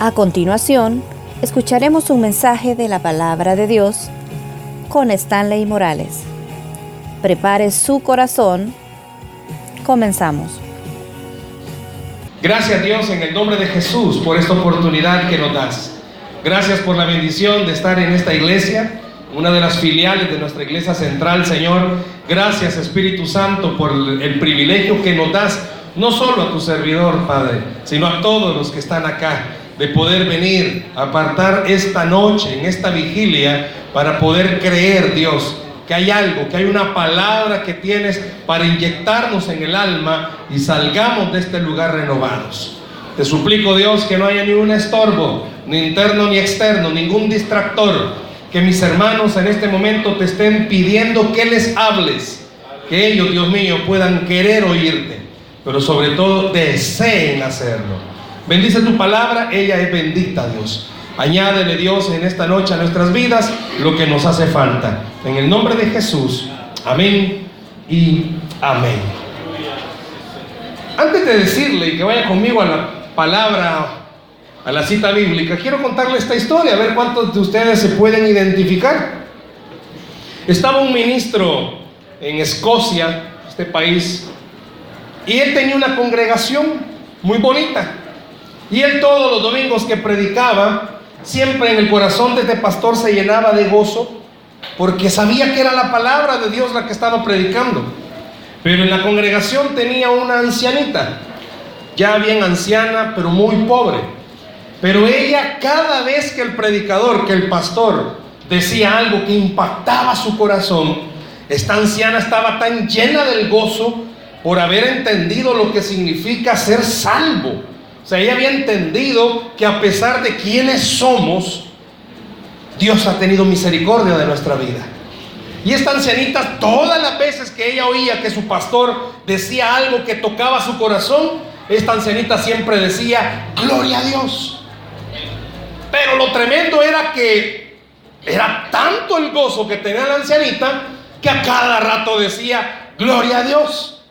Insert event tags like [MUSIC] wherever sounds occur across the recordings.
A continuación, escucharemos un mensaje de la palabra de Dios con Stanley Morales. Prepare su corazón. Comenzamos. Gracias Dios en el nombre de Jesús por esta oportunidad que nos das. Gracias por la bendición de estar en esta iglesia, una de las filiales de nuestra iglesia central, Señor. Gracias Espíritu Santo por el privilegio que nos das, no solo a tu servidor, Padre, sino a todos los que están acá, de poder venir apartar esta noche, en esta vigilia, para poder creer, Dios, que hay algo, que hay una palabra que tienes para inyectarnos en el alma y salgamos de este lugar renovados. Te suplico, Dios, que no haya ni un estorbo, ni interno ni externo, ningún distractor. Que mis hermanos en este momento te estén pidiendo que les hables. Que ellos, Dios mío, puedan querer oírte, pero sobre todo deseen hacerlo. Bendice tu palabra, ella es bendita, Dios. Añádele Dios en esta noche a nuestras vidas lo que nos hace falta. En el nombre de Jesús. Amén y amén. Antes de decirle que vaya conmigo a la palabra, a la cita bíblica, quiero contarle esta historia, a ver cuántos de ustedes se pueden identificar. Estaba un ministro en Escocia, este país, y él tenía una congregación muy bonita. Y él todos los domingos que predicaba, siempre en el corazón de este pastor se llenaba de gozo porque sabía que era la palabra de Dios la que estaba predicando. Pero en la congregación tenía una ancianita, ya bien anciana, pero muy pobre. Pero ella cada vez que el predicador, que el pastor decía algo que impactaba su corazón, esta anciana estaba tan llena del gozo por haber entendido lo que significa ser salvo sea, ella había entendido que a pesar de quienes somos, Dios ha tenido misericordia de nuestra vida. Y esta ancianita, todas las veces que ella oía que su pastor decía algo que tocaba su corazón, esta ancianita siempre decía, gloria a Dios. Pero lo tremendo era que era tanto el gozo que tenía la ancianita que a cada rato decía, gloria a Dios.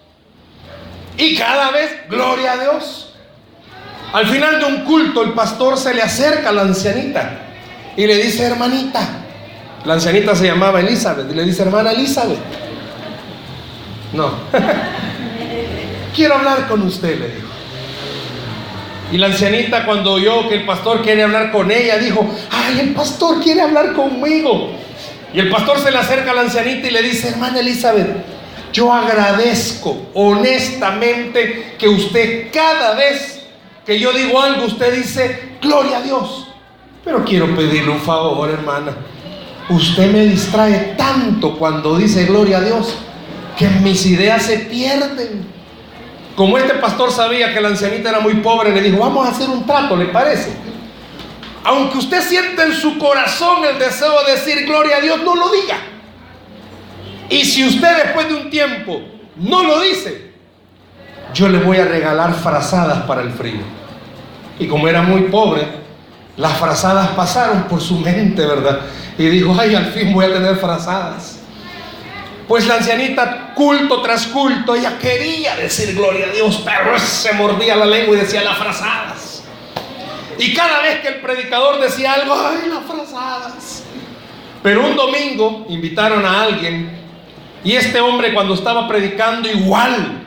Y cada vez, gloria a Dios. Al final de un culto, el pastor se le acerca a la ancianita y le dice, hermanita, la ancianita se llamaba Elizabeth, y le dice, hermana Elizabeth, no, [LAUGHS] quiero hablar con usted, le dijo. Y la ancianita cuando oyó que el pastor quiere hablar con ella, dijo, ay, el pastor quiere hablar conmigo. Y el pastor se le acerca a la ancianita y le dice, hermana Elizabeth, yo agradezco honestamente que usted cada vez que yo digo algo, usted dice, gloria a Dios. Pero quiero pedirle un favor, hermana. Usted me distrae tanto cuando dice gloria a Dios que mis ideas se pierden. Como este pastor sabía que la ancianita era muy pobre, le dijo, vamos a hacer un trato, ¿le parece? Aunque usted siente en su corazón el deseo de decir gloria a Dios, no lo diga. Y si usted después de un tiempo no lo dice, yo le voy a regalar frazadas para el frío. Y como era muy pobre, las frazadas pasaron por su mente, ¿verdad? Y dijo, ay, al fin voy a tener frazadas. Pues la ancianita, culto tras culto, ella quería decir gloria a Dios, pero se mordía la lengua y decía las frazadas. Y cada vez que el predicador decía algo, ay, las frazadas. Pero un domingo invitaron a alguien y este hombre cuando estaba predicando igual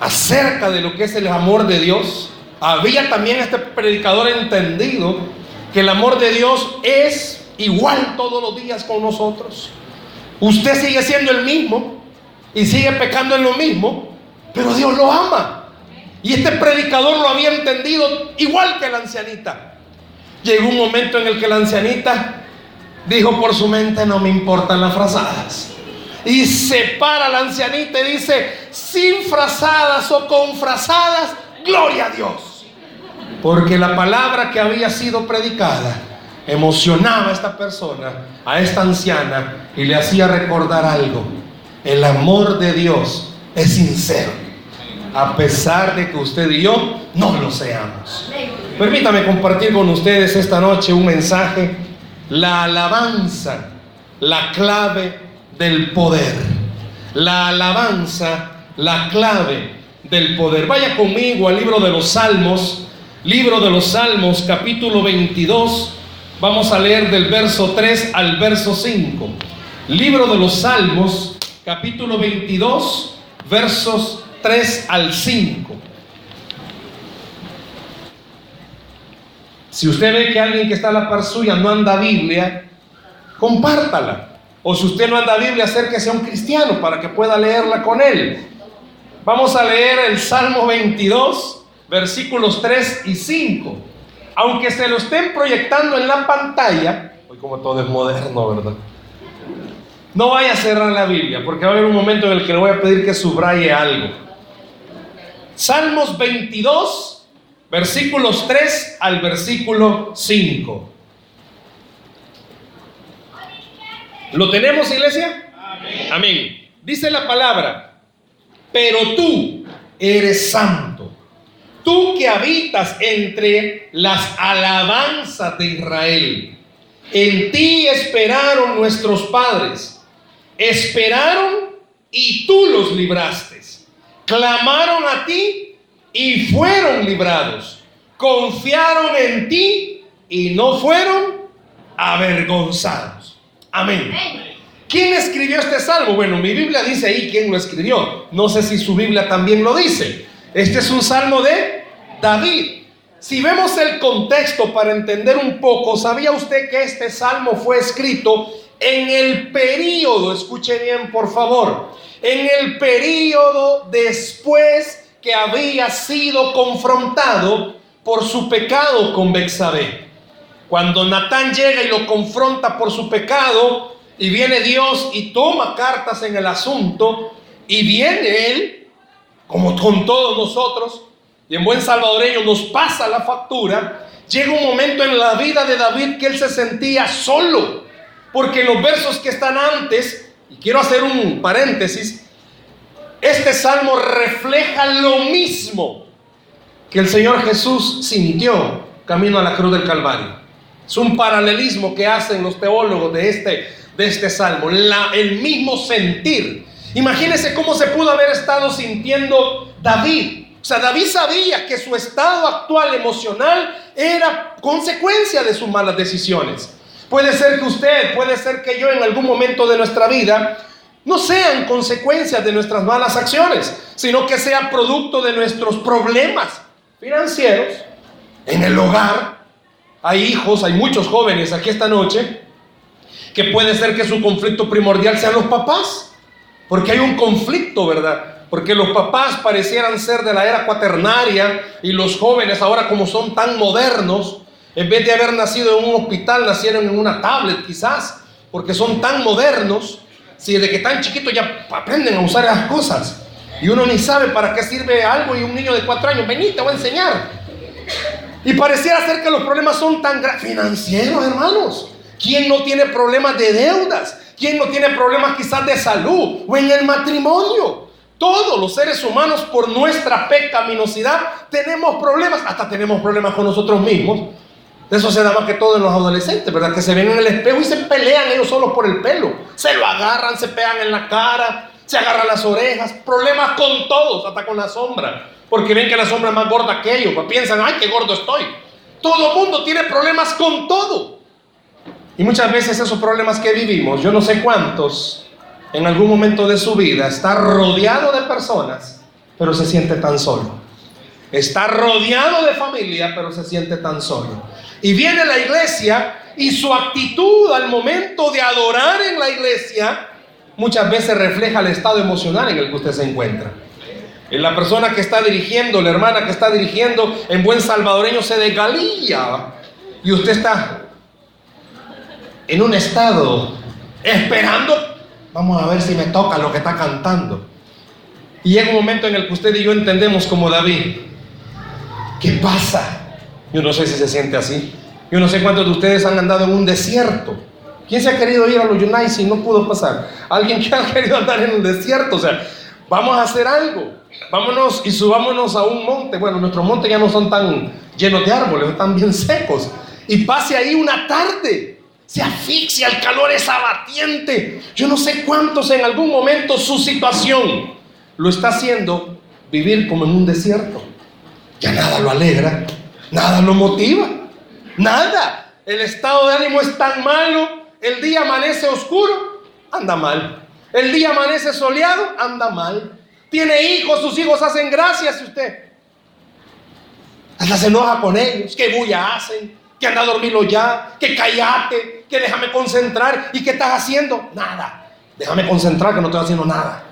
acerca de lo que es el amor de Dios, había también este predicador entendido que el amor de Dios es igual todos los días con nosotros. Usted sigue siendo el mismo y sigue pecando en lo mismo, pero Dios lo ama. Y este predicador lo había entendido igual que la ancianita. Llegó un momento en el que la ancianita dijo por su mente, no me importan las frazadas. Y se para la ancianita y dice, sin frazadas o con frazadas, gloria a Dios. Porque la palabra que había sido predicada emocionaba a esta persona, a esta anciana, y le hacía recordar algo. El amor de Dios es sincero, a pesar de que usted y yo no lo seamos. Permítame compartir con ustedes esta noche un mensaje, la alabanza, la clave del poder. La alabanza, la clave del poder. Vaya conmigo al libro de los Salmos, Libro de los Salmos, capítulo 22. Vamos a leer del verso 3 al verso 5. Libro de los Salmos, capítulo 22, versos 3 al 5. Si usted ve que alguien que está a la par suya no anda Biblia, compártala. O si usted no anda Biblia, acérquese a un cristiano para que pueda leerla con él. Vamos a leer el Salmo 22, versículos 3 y 5. Aunque se lo estén proyectando en la pantalla, hoy como todo es moderno, ¿verdad? No vaya a cerrar la Biblia, porque va a haber un momento en el que le voy a pedir que subraye algo. Salmos 22, versículos 3 al versículo 5. ¿Lo tenemos, iglesia? Amén. Amén. Dice la palabra, pero tú eres santo tú que habitas entre las alabanzas de Israel. En ti esperaron nuestros padres. Esperaron y tú los libraste. Clamaron a ti y fueron librados. Confiaron en ti y no fueron avergonzados. Amén. ¿Quién escribió este salmo? Bueno, mi Biblia dice ahí quién lo escribió. No sé si su Biblia también lo dice. Este es un salmo de David. Si vemos el contexto para entender un poco, ¿sabía usted que este salmo fue escrito en el periodo, escuche bien por favor, en el periodo después que había sido confrontado por su pecado con Bexabé? Cuando Natán llega y lo confronta por su pecado, y viene Dios y toma cartas en el asunto, y viene él como con todos nosotros, y en buen salvadoreño nos pasa la factura, llega un momento en la vida de David que él se sentía solo, porque en los versos que están antes, y quiero hacer un paréntesis, este salmo refleja lo mismo que el Señor Jesús sintió camino a la cruz del Calvario. Es un paralelismo que hacen los teólogos de este, de este salmo, el mismo sentir Imagínense cómo se pudo haber estado sintiendo David. O sea, David sabía que su estado actual emocional era consecuencia de sus malas decisiones. Puede ser que usted, puede ser que yo en algún momento de nuestra vida no sean consecuencias de nuestras malas acciones, sino que sea producto de nuestros problemas financieros en el hogar. Hay hijos, hay muchos jóvenes aquí esta noche que puede ser que su conflicto primordial sean los papás. Porque hay un conflicto, ¿verdad? Porque los papás parecieran ser de la era cuaternaria y los jóvenes ahora como son tan modernos, en vez de haber nacido en un hospital, nacieron en una tablet quizás, porque son tan modernos, si desde que tan chiquitos ya aprenden a usar esas cosas. Y uno ni sabe para qué sirve algo y un niño de cuatro años, vení, te voy a enseñar. Y pareciera ser que los problemas son tan financieros, hermanos. ¿Quién no tiene problemas de deudas? ¿Quién no tiene problemas quizás de salud o en el matrimonio? Todos los seres humanos por nuestra pecaminosidad tenemos problemas, hasta tenemos problemas con nosotros mismos. Eso se da más que todo en los adolescentes, ¿verdad? Que se ven en el espejo y se pelean ellos solos por el pelo. Se lo agarran, se pegan en la cara, se agarran las orejas. Problemas con todos, hasta con la sombra. Porque ven que la sombra es más gorda que ellos. Pues piensan, ay, qué gordo estoy. Todo mundo tiene problemas con todo. Y muchas veces esos problemas que vivimos, yo no sé cuántos en algún momento de su vida está rodeado de personas, pero se siente tan solo. Está rodeado de familia, pero se siente tan solo. Y viene la iglesia y su actitud al momento de adorar en la iglesia muchas veces refleja el estado emocional en el que usted se encuentra. En la persona que está dirigiendo, la hermana que está dirigiendo, en buen salvadoreño se desgalilla. Y usted está en un estado esperando, vamos a ver si me toca lo que está cantando. Y llega un momento en el que usted y yo entendemos como David, ¿qué pasa? Yo no sé si se siente así. Yo no sé cuántos de ustedes han andado en un desierto. ¿Quién se ha querido ir a los Yunai y no pudo pasar? Alguien que ha [LAUGHS] querido andar en un desierto. O sea, vamos a hacer algo. Vámonos y subámonos a un monte. Bueno, nuestros montes ya no son tan llenos de árboles, están bien secos. Y pase ahí una tarde se asfixia, el calor es abatiente. Yo no sé cuántos en algún momento su situación lo está haciendo vivir como en un desierto. Ya nada lo alegra, Nada lo motiva. Nada. El estado de ánimo es tan malo. El día amanece oscuro, anda mal. El día amanece soleado, anda mal. Tiene hijos, sus hijos hacen gracias y usted. Hasta se enoja con ellos. ¿Qué bulla hacen? Que anda a dormirlo ya. Que callate. Que déjame concentrar. ¿Y qué estás haciendo? Nada. Déjame concentrar que no estoy haciendo nada.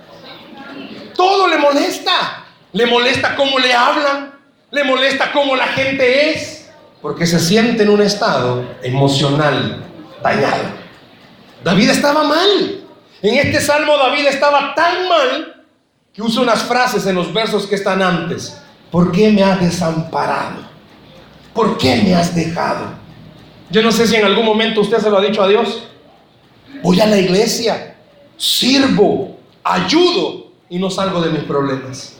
Todo le molesta. Le molesta cómo le hablan. Le molesta cómo la gente es. Porque se siente en un estado emocional dañado. David estaba mal. En este salmo David estaba tan mal que usa unas frases en los versos que están antes. ¿Por qué me has desamparado? ¿Por qué me has dejado? Yo no sé si en algún momento usted se lo ha dicho a Dios. Voy a la iglesia, sirvo, ayudo y no salgo de mis problemas.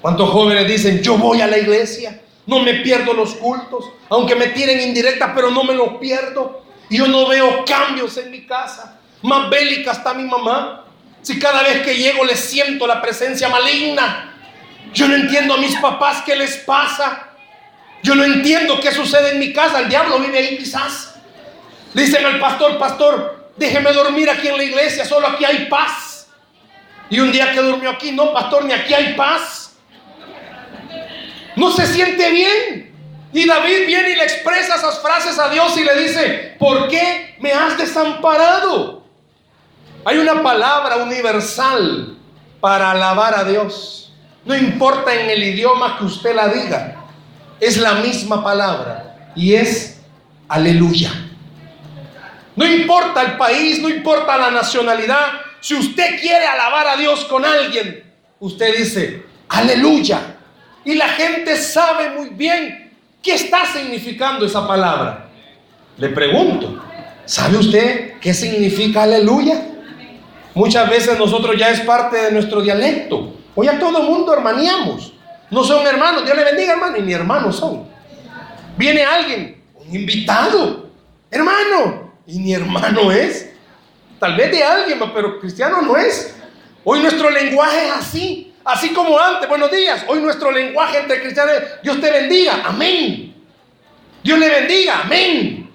¿Cuántos jóvenes dicen, yo voy a la iglesia, no me pierdo los cultos, aunque me tiren indirectas, pero no me los pierdo? Y yo no veo cambios en mi casa. Más bélica está mi mamá. Si cada vez que llego le siento la presencia maligna. Yo no entiendo a mis papás qué les pasa. Yo no entiendo qué sucede en mi casa. El diablo vive ahí quizás. dicen al pastor, pastor, déjeme dormir aquí en la iglesia. Solo aquí hay paz. Y un día que durmió aquí, no, pastor, ni aquí hay paz. No se siente bien. Y David viene y le expresa esas frases a Dios y le dice, ¿por qué me has desamparado? Hay una palabra universal para alabar a Dios. No importa en el idioma que usted la diga, es la misma palabra y es aleluya. No importa el país, no importa la nacionalidad, si usted quiere alabar a Dios con alguien, usted dice aleluya. Y la gente sabe muy bien ¿Qué está significando esa palabra? Le pregunto, ¿sabe usted qué significa aleluya? Muchas veces nosotros ya es parte de nuestro dialecto. Hoy a todo mundo hermaneamos. No son hermanos, Dios le bendiga hermano, y ni hermanos son. Viene alguien, un invitado, hermano, y ni hermano es. Tal vez de alguien, pero cristiano no es. Hoy nuestro lenguaje es así. Así como antes, buenos días. Hoy nuestro lenguaje entre cristianos es Dios te bendiga, amén. Dios le bendiga, amén.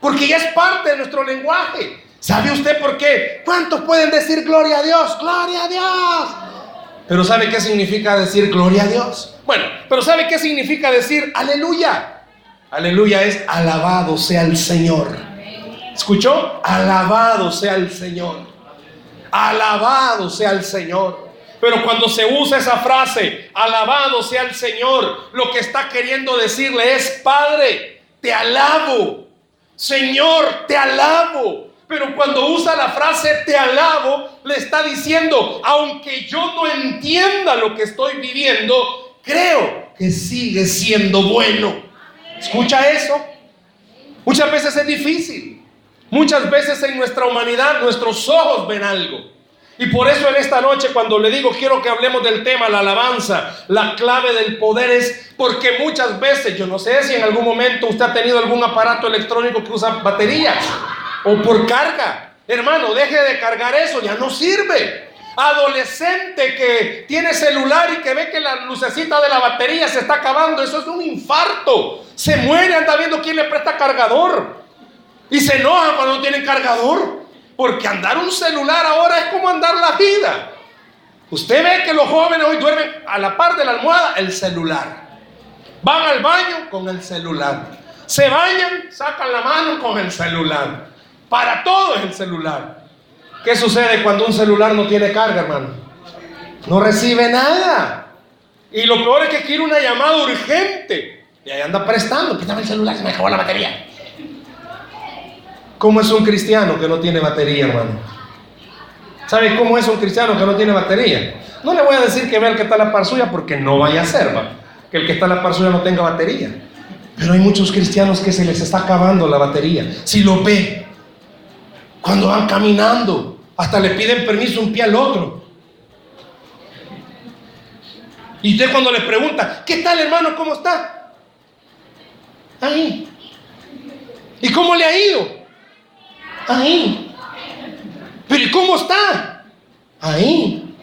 Porque ya es parte de nuestro lenguaje. ¿Sabe usted por qué? ¿Cuántos pueden decir gloria a Dios? Gloria a Dios. Pero ¿sabe qué significa decir gloria a Dios? Bueno, pero ¿sabe qué significa decir aleluya? Aleluya es alabado sea el Señor. ¿Escuchó? Alabado sea el Señor. Alabado sea el Señor. Pero cuando se usa esa frase, alabado sea el Señor, lo que está queriendo decirle es, Padre, te alabo. Señor, te alabo. Pero cuando usa la frase te alabo, le está diciendo, aunque yo no entienda lo que estoy viviendo, creo que sigue siendo bueno. ¿Escucha eso? Muchas veces es difícil. Muchas veces en nuestra humanidad nuestros ojos ven algo. Y por eso en esta noche cuando le digo quiero que hablemos del tema, la alabanza, la clave del poder es porque muchas veces, yo no sé si en algún momento usted ha tenido algún aparato electrónico que usa baterías o por carga. Hermano, deje de cargar eso, ya no sirve. Adolescente que tiene celular y que ve que la lucecita de la batería se está acabando, eso es un infarto. Se muere, anda viendo quién le presta cargador. Y se enoja cuando no tienen cargador. Porque andar un celular ahora es como andar la vida. Usted ve que los jóvenes hoy duermen a la par de la almohada el celular. Van al baño con el celular. Se bañan, sacan la mano con el celular. Para todo es el celular. ¿Qué sucede cuando un celular no tiene carga, hermano? No recibe nada. Y lo peor es que quiere una llamada urgente. Y ahí anda prestando. Quítame el celular, se me acabó la batería. ¿Cómo es un cristiano que no tiene batería, hermano? ¿Sabe cómo es un cristiano que no tiene batería? No le voy a decir que vea el que está a la par suya porque no vaya a ser, ¿va? que el que está a la par suya no tenga batería. Pero hay muchos cristianos que se les está acabando la batería. Si lo ve, cuando van caminando, hasta le piden permiso un pie al otro. Y usted cuando le pregunta, ¿qué tal hermano? ¿Cómo está? Ahí. ¿Y cómo le ha ido? Ahí. Pero ¿y cómo está? Ahí.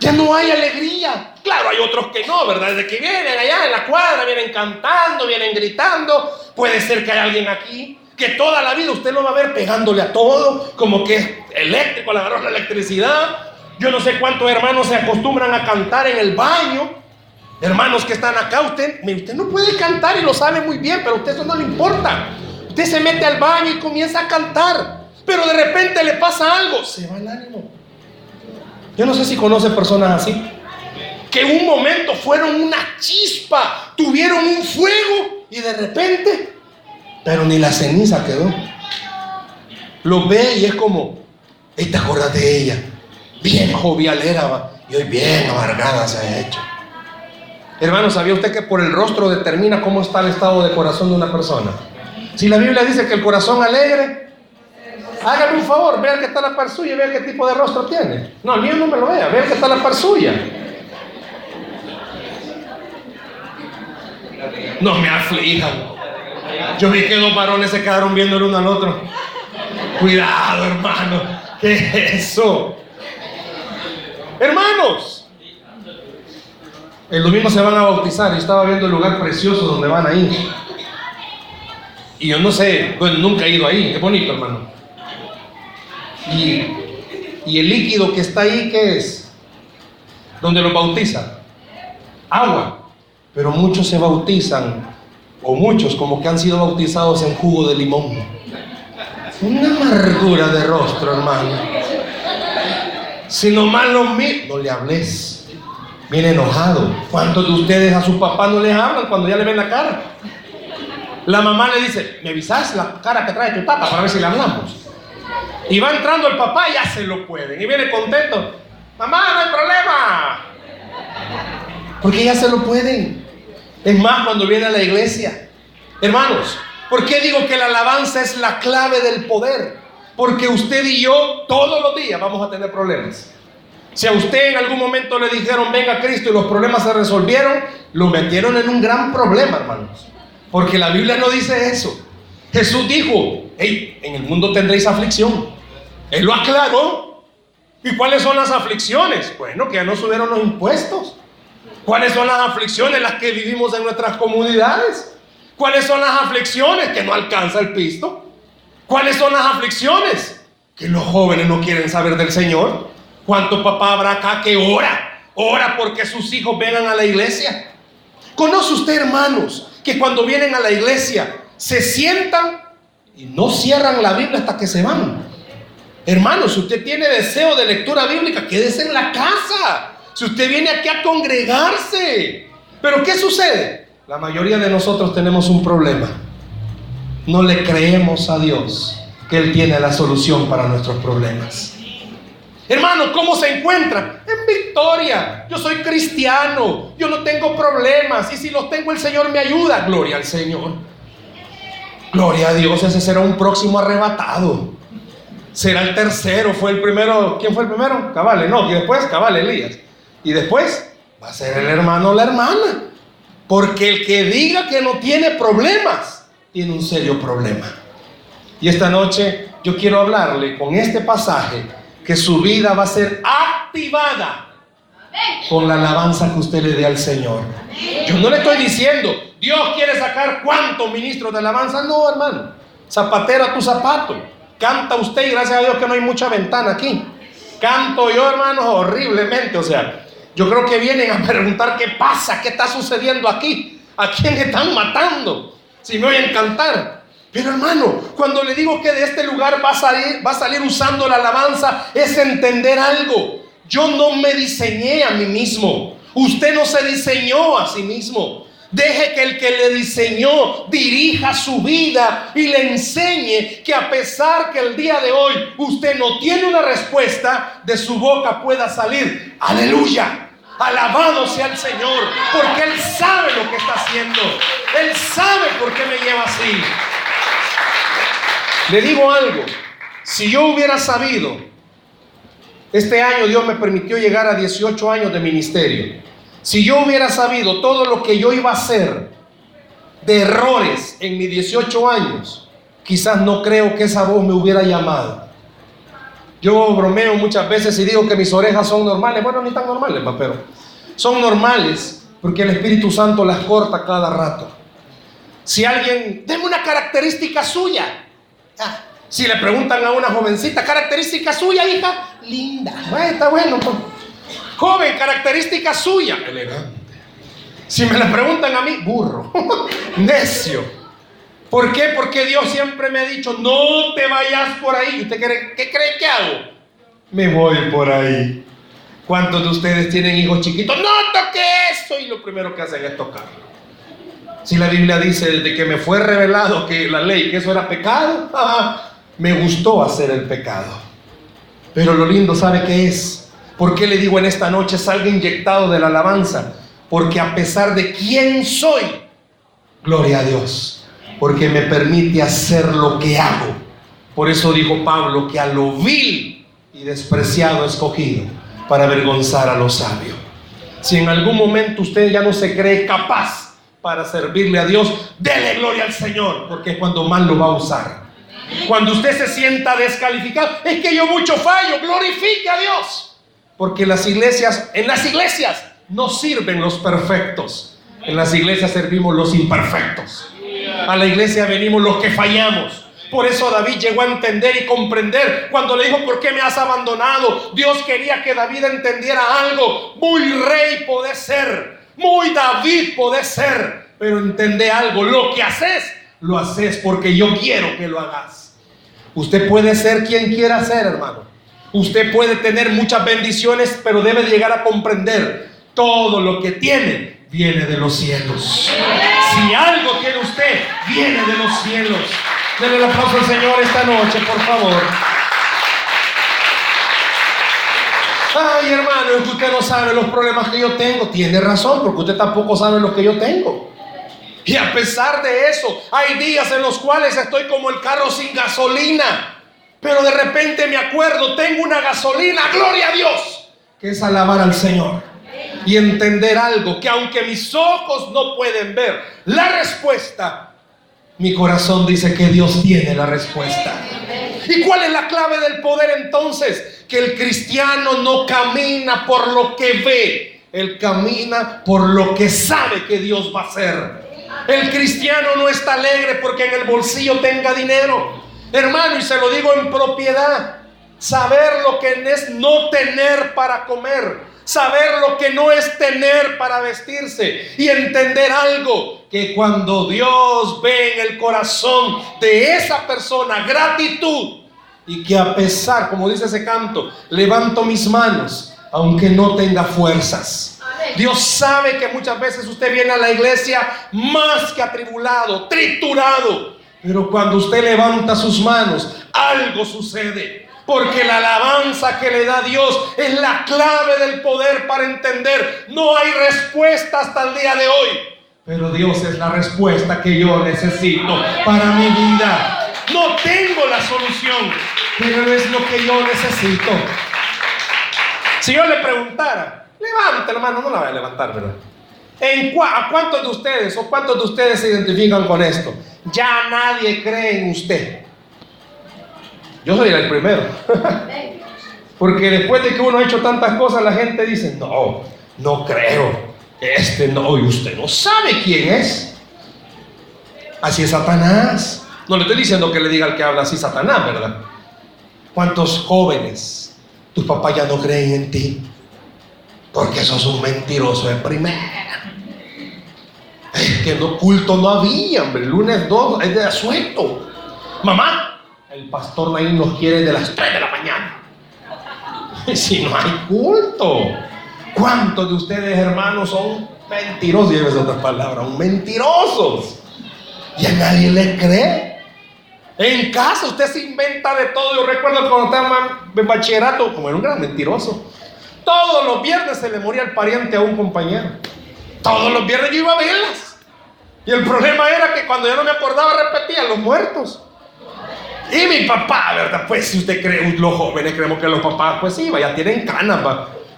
Ya no hay alegría. Claro, hay otros que no, ¿verdad? Desde que vienen allá en la cuadra, vienen cantando, vienen gritando. Puede ser que hay alguien aquí que toda la vida usted lo va a ver pegándole a todo, como que es eléctrico, le agarró la electricidad. Yo no sé cuántos hermanos se acostumbran a cantar en el baño. Hermanos que están acá, usted, usted no puede cantar y lo sabe muy bien, pero a usted eso no le importa. Usted se mete al baño y comienza a cantar, pero de repente le pasa algo, se va el ánimo. Yo no sé si conoce personas así, que un momento fueron una chispa, tuvieron un fuego y de repente, pero ni la ceniza quedó. Lo ve y es como, esta acuerdas de ella, bien jovialera y hoy bien amargada se ha hecho. Hermano, ¿sabía usted que por el rostro determina cómo está el estado de corazón de una persona? Si la Biblia dice que el corazón alegre Hágame un favor, vea que está la par suya y vea qué tipo de rostro tiene. No, el mío no me lo vea, vea que está la par suya. No me aflijan. Yo vi que dos varones se quedaron viendo el uno al otro. Cuidado, hermano. ¿Qué es eso? Hermanos, el domingo se van a bautizar. Yo estaba viendo el lugar precioso donde van a ir. Y yo no sé, bueno, nunca he ido ahí. Qué bonito, hermano. Y, el líquido que está ahí, ¿qué es? Donde lo bautizan. Agua. Pero muchos se bautizan, o muchos como que han sido bautizados en jugo de limón. Una amargura de rostro, hermano. Si nomás lo no le hables. Viene enojado. ¿Cuántos de ustedes a su papá no les hablan cuando ya le ven la cara? La mamá le dice, ¿me avisas la cara que trae tu tata para ver si le hablamos? Y va entrando el papá ya se lo pueden. Y viene contento. Mamá, no hay problema. Porque ya se lo pueden. Es más, cuando viene a la iglesia. Hermanos, ¿por qué digo que la alabanza es la clave del poder? Porque usted y yo todos los días vamos a tener problemas. Si a usted en algún momento le dijeron, venga Cristo y los problemas se resolvieron, lo metieron en un gran problema, hermanos. Porque la Biblia no dice eso. Jesús dijo, hey, en el mundo tendréis aflicción. Él lo aclaró. ¿Y cuáles son las aflicciones? Bueno, que ya no subieron los impuestos. ¿Cuáles son las aflicciones las que vivimos en nuestras comunidades? ¿Cuáles son las aflicciones que no alcanza el pisto? ¿Cuáles son las aflicciones que los jóvenes no quieren saber del Señor? ¿Cuánto papá habrá acá que ora? Ora porque sus hijos vengan a la iglesia. ¿Conoce usted, hermanos, que cuando vienen a la iglesia se sientan y no cierran la Biblia hasta que se van? Hermano, si usted tiene deseo de lectura bíblica, quédese en la casa. Si usted viene aquí a congregarse. Pero ¿qué sucede? La mayoría de nosotros tenemos un problema. No le creemos a Dios que Él tiene la solución para nuestros problemas. Hermano, ¿cómo se encuentra? En victoria. Yo soy cristiano. Yo no tengo problemas. Y si los tengo, el Señor me ayuda. Gloria al Señor. Gloria a Dios. Ese será un próximo arrebatado será el tercero, fue el primero, ¿quién fue el primero? Cabal, no, y después Cabal, Elías. Y después va a ser el hermano o la hermana. Porque el que diga que no tiene problemas, tiene un serio problema. Y esta noche yo quiero hablarle con este pasaje que su vida va a ser activada con la alabanza que usted le dé al Señor. Yo no le estoy diciendo, Dios quiere sacar cuántos ministros de alabanza. No, hermano. Zapatera tu zapato. Canta usted y gracias a Dios que no hay mucha ventana aquí. Canto yo, hermanos, horriblemente. O sea, yo creo que vienen a preguntar qué pasa, qué está sucediendo aquí. ¿A quién están matando? Si me oyen cantar. Pero hermano, cuando le digo que de este lugar va a salir, va a salir usando la alabanza, es entender algo. Yo no me diseñé a mí mismo. Usted no se diseñó a sí mismo. Deje que el que le diseñó dirija su vida y le enseñe que a pesar que el día de hoy usted no tiene una respuesta, de su boca pueda salir, aleluya. Alabado sea el Señor, porque Él sabe lo que está haciendo. Él sabe por qué me lleva así. Le digo algo, si yo hubiera sabido, este año Dios me permitió llegar a 18 años de ministerio. Si yo hubiera sabido todo lo que yo iba a hacer de errores en mis 18 años, quizás no creo que esa voz me hubiera llamado. Yo bromeo muchas veces y digo que mis orejas son normales. Bueno, ni tan normales, pero son normales porque el Espíritu Santo las corta cada rato. Si alguien, deme una característica suya. Ah, si le preguntan a una jovencita, característica suya, hija, linda. está bueno. Pues. Joven, característica suya, elegante. Si me la preguntan a mí, burro, [LAUGHS] necio. ¿Por qué? Porque Dios siempre me ha dicho, no te vayas por ahí. ¿Usted cree, qué cree que hago? Me voy por ahí. ¿Cuántos de ustedes tienen hijos chiquitos? No toque eso. Y lo primero que hacen es tocarlo. Si la Biblia dice de que me fue revelado que la ley, que eso era pecado, [LAUGHS] me gustó hacer el pecado. Pero lo lindo, ¿sabe qué es? ¿Por qué le digo en esta noche salga inyectado de la alabanza? Porque a pesar de quién soy, gloria a Dios, porque me permite hacer lo que hago. Por eso dijo Pablo que a lo vil y despreciado escogido para avergonzar a los sabios. Si en algún momento usted ya no se cree capaz para servirle a Dios, dele gloria al Señor, porque es cuando más lo va a usar. Cuando usted se sienta descalificado, es que yo mucho fallo, glorifique a Dios. Porque las iglesias, en las iglesias no sirven los perfectos. En las iglesias servimos los imperfectos. A la iglesia venimos los que fallamos. Por eso David llegó a entender y comprender cuando le dijo, ¿por qué me has abandonado? Dios quería que David entendiera algo. Muy rey puede ser, muy David puede ser, pero entendé algo, lo que haces, lo haces porque yo quiero que lo hagas. Usted puede ser quien quiera ser, hermano. Usted puede tener muchas bendiciones, pero debe llegar a comprender todo lo que tiene viene de los cielos. Si algo tiene usted, viene de los cielos. Denle el aplauso al Señor esta noche, por favor. Ay, hermano, es que usted no sabe los problemas que yo tengo. Tiene razón, porque usted tampoco sabe los que yo tengo. Y a pesar de eso, hay días en los cuales estoy como el carro sin gasolina. Pero de repente me acuerdo, tengo una gasolina, gloria a Dios, que es alabar al Señor. Y entender algo, que aunque mis ojos no pueden ver la respuesta, mi corazón dice que Dios tiene la respuesta. ¿Y cuál es la clave del poder entonces? Que el cristiano no camina por lo que ve, él camina por lo que sabe que Dios va a hacer. El cristiano no está alegre porque en el bolsillo tenga dinero. Hermano, y se lo digo en propiedad, saber lo que es no tener para comer. Saber lo que no es tener para vestirse. Y entender algo, que cuando Dios ve en el corazón de esa persona gratitud y que a pesar, como dice ese canto, levanto mis manos, aunque no tenga fuerzas. Dios sabe que muchas veces usted viene a la iglesia más que atribulado, triturado, pero cuando usted levanta sus manos, algo sucede. Porque la alabanza que le da Dios es la clave del poder para entender. No hay respuesta hasta el día de hoy. Pero Dios es la respuesta que yo necesito para mi vida. No tengo la solución, pero es lo que yo necesito. Si yo le preguntara, levante hermano, no la voy a levantar, ¿verdad? ¿En ¿A cuántos de ustedes o cuántos de ustedes se identifican con esto? Ya nadie cree en usted. Yo soy el primero. [LAUGHS] Porque después de que uno ha hecho tantas cosas, la gente dice, no, no creo. Este no, y usted no sabe quién es. Así es Satanás. No le estoy diciendo que le diga al que habla así Satanás, ¿verdad? ¿Cuántos jóvenes, tus papás ya no creen en ti? Porque sos un mentiroso de primera. Que no culto no había, hombre. Lunes 2 es de asueto. Mamá, el pastor Naín nos quiere de las 3 de la mañana. [LAUGHS] Si no hay culto. ¿Cuántos de ustedes, hermanos, son mentirosos? Lleves otra palabra, un mentirosos. Y a nadie le cree. En casa usted se inventa de todo. Yo recuerdo cuando estaba en bachillerato, como era un gran mentiroso. Todos los viernes se le moría el pariente a un compañero. Todos los viernes yo iba a verlas. Y el problema era que cuando yo no me acordaba repetía los muertos. Y mi papá, ¿verdad? Pues si usted cree, los jóvenes creemos que los papás, pues sí, ya tienen canas,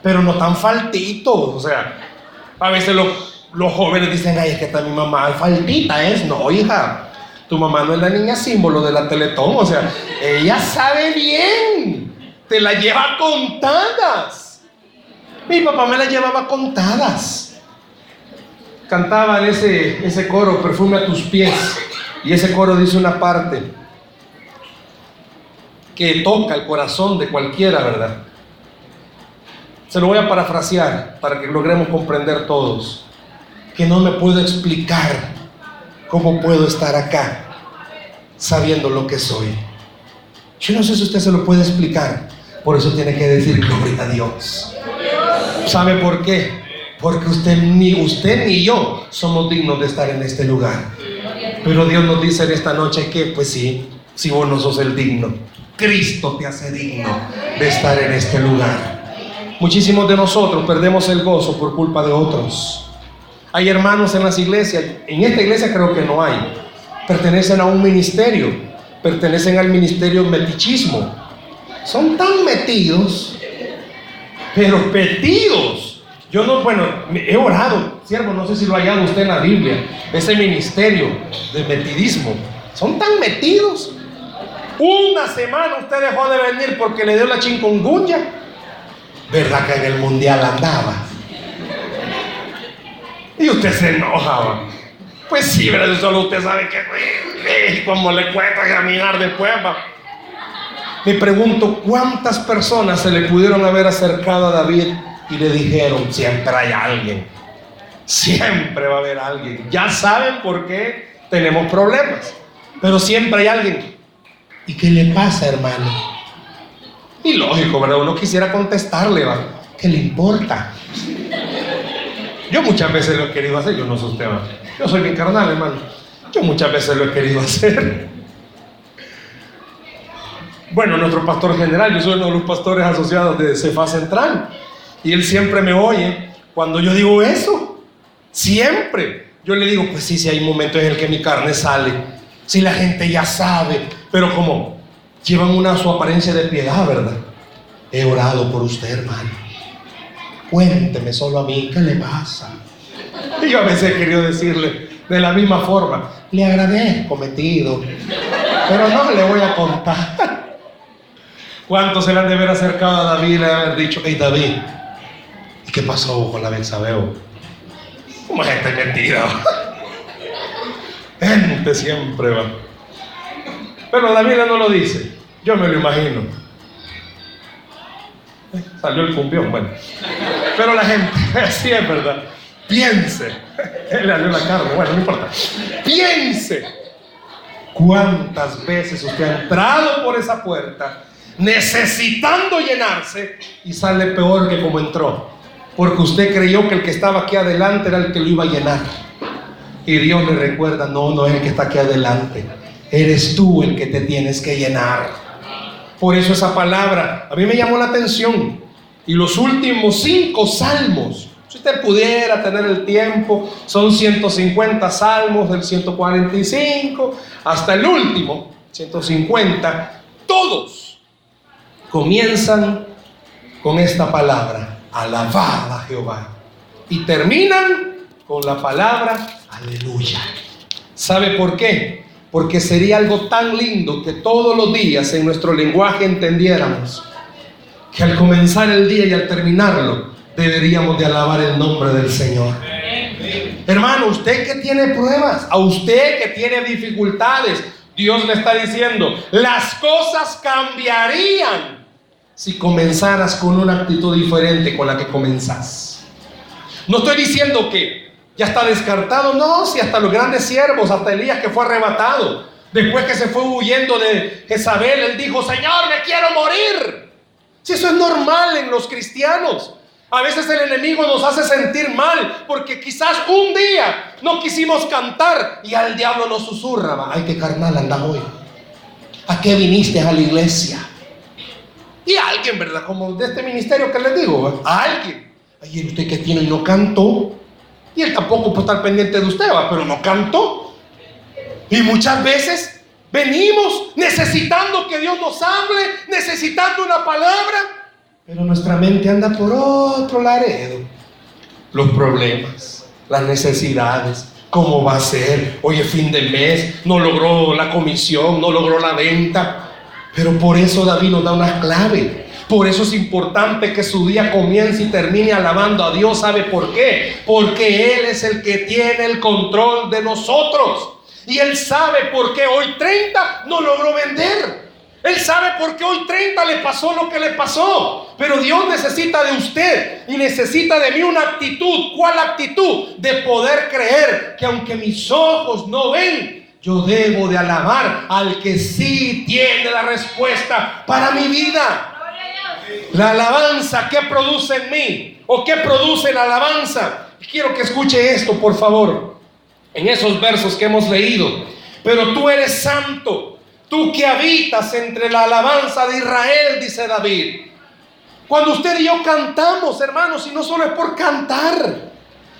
pero no tan faltitos. O sea, a veces los, los jóvenes dicen, ay, es que está mi mamá faltita, es. No, hija, tu mamá no es la niña símbolo de la Teletón. O sea, ella sabe bien te la lleva contadas. Mi papá me la llevaba contadas. Cantaban ese, ese coro, perfume a tus pies. Y ese coro dice una parte que toca el corazón de cualquiera, ¿verdad? Se lo voy a parafrasear para que logremos comprender todos. Que no me puedo explicar cómo puedo estar acá sabiendo lo que soy. Yo no sé si usted se lo puede explicar. Por eso tiene que decir gloria a Dios. ¿Sabe por qué? Porque usted ni usted ni yo somos dignos de estar en este lugar. Pero Dios nos dice en esta noche que, pues sí, si vos no sos el digno, Cristo te hace digno de estar en este lugar. Muchísimos de nosotros perdemos el gozo por culpa de otros. Hay hermanos en las iglesias, en esta iglesia creo que no hay, pertenecen a un ministerio, pertenecen al ministerio metichismo. Son tan metidos, pero metidos. Yo no, bueno, he orado, siervo, no sé si lo ha hallado usted en la Biblia, ese ministerio de metidismo. Son tan metidos. Una semana usted dejó de venir porque le dio la chingongunya. ¿Verdad que en el mundial andaba? Y usted se enojaba. Pues sí, pero solo usted sabe que como le cuesta caminar después. Va. Me pregunto cuántas personas se le pudieron haber acercado a David y le dijeron, siempre hay alguien, siempre va a haber alguien. Ya saben por qué tenemos problemas, pero siempre hay alguien. ¿Y qué le pasa, hermano? Y lógico, ¿verdad? Uno quisiera contestarle, ¿va? ¿Qué le importa? Yo muchas veces lo he querido hacer, yo no soy usted. Yo soy bien carnal, hermano. Yo muchas veces lo he querido [LAUGHS] hacer. Bueno, nuestro pastor general, yo soy uno de los pastores asociados de Cefa Central. Y él siempre me oye cuando yo digo eso. Siempre. Yo le digo, pues sí, sí hay momentos en el que mi carne sale. Si la gente ya sabe. Pero como llevan una su apariencia de piedad, ¿verdad? He orado por usted, hermano. Cuénteme solo a mí, ¿qué le pasa? Y yo a veces querido decirle de la misma forma, le agradezco metido, pero no le voy a contar. [LAUGHS] ¿Cuántos se le han de haber acercado a David y le haber dicho, hey David, ¿y qué pasó con la Bensabeo? Como gente mentira. [LAUGHS] Gente siempre va. Pero David no lo dice, yo me lo imagino. Eh, salió el cumbión, bueno. Pero la gente, [LAUGHS] así es verdad. Piense. [LAUGHS] Él le salió la carne, bueno, no importa. Piense. ¿Cuántas veces usted ha entrado por esa puerta necesitando llenarse y sale peor que como entró? Porque usted creyó que el que estaba aquí adelante era el que lo iba a llenar. Y Dios le recuerda, no, no es el que está aquí adelante. Eres tú el que te tienes que llenar. Por eso esa palabra a mí me llamó la atención. Y los últimos cinco salmos, si usted pudiera tener el tiempo, son 150 salmos del 145 hasta el último, 150, todos comienzan con esta palabra, alabad a Jehová. Y terminan con la palabra, aleluya. ¿Sabe por qué? Porque sería algo tan lindo que todos los días en nuestro lenguaje entendiéramos que al comenzar el día y al terminarlo deberíamos de alabar el nombre del Señor. Hermano, usted que tiene pruebas, a usted que tiene dificultades, Dios le está diciendo, las cosas cambiarían si comenzaras con una actitud diferente con la que comenzas. No estoy diciendo que ya está descartado, no, si hasta los grandes siervos, hasta Elías que fue arrebatado, después que se fue huyendo de Jezabel, él dijo, Señor, me quiero morir. Si eso es normal en los cristianos. A veces el enemigo nos hace sentir mal porque quizás un día no quisimos cantar y al diablo nos susurra, ay, qué carnal anda hoy. ¿A qué viniste a la iglesia? Y alguien, ¿verdad? Como de este ministerio que les digo, a alguien. Ay, usted que tiene y no cantó. Y él tampoco puede estar pendiente de usted, ¿va? pero no cantó. Y muchas veces venimos necesitando que Dios nos hable, necesitando una palabra. Pero nuestra mente anda por otro laredo. Los problemas, las necesidades, cómo va a ser. Hoy es fin de mes, no logró la comisión, no logró la venta. Pero por eso David nos da una clave. Por eso es importante que su día comience y termine alabando a Dios. ¿Sabe por qué? Porque Él es el que tiene el control de nosotros. Y Él sabe por qué hoy 30 no logró vender. Él sabe por qué hoy 30 le pasó lo que le pasó. Pero Dios necesita de usted y necesita de mí una actitud. ¿Cuál actitud? De poder creer que aunque mis ojos no ven, yo debo de alabar al que sí tiene la respuesta para mi vida. La alabanza, ¿qué produce en mí? ¿O qué produce la alabanza? Quiero que escuche esto, por favor, en esos versos que hemos leído. Pero tú eres santo, tú que habitas entre la alabanza de Israel, dice David. Cuando usted y yo cantamos, hermanos, y no solo es por cantar.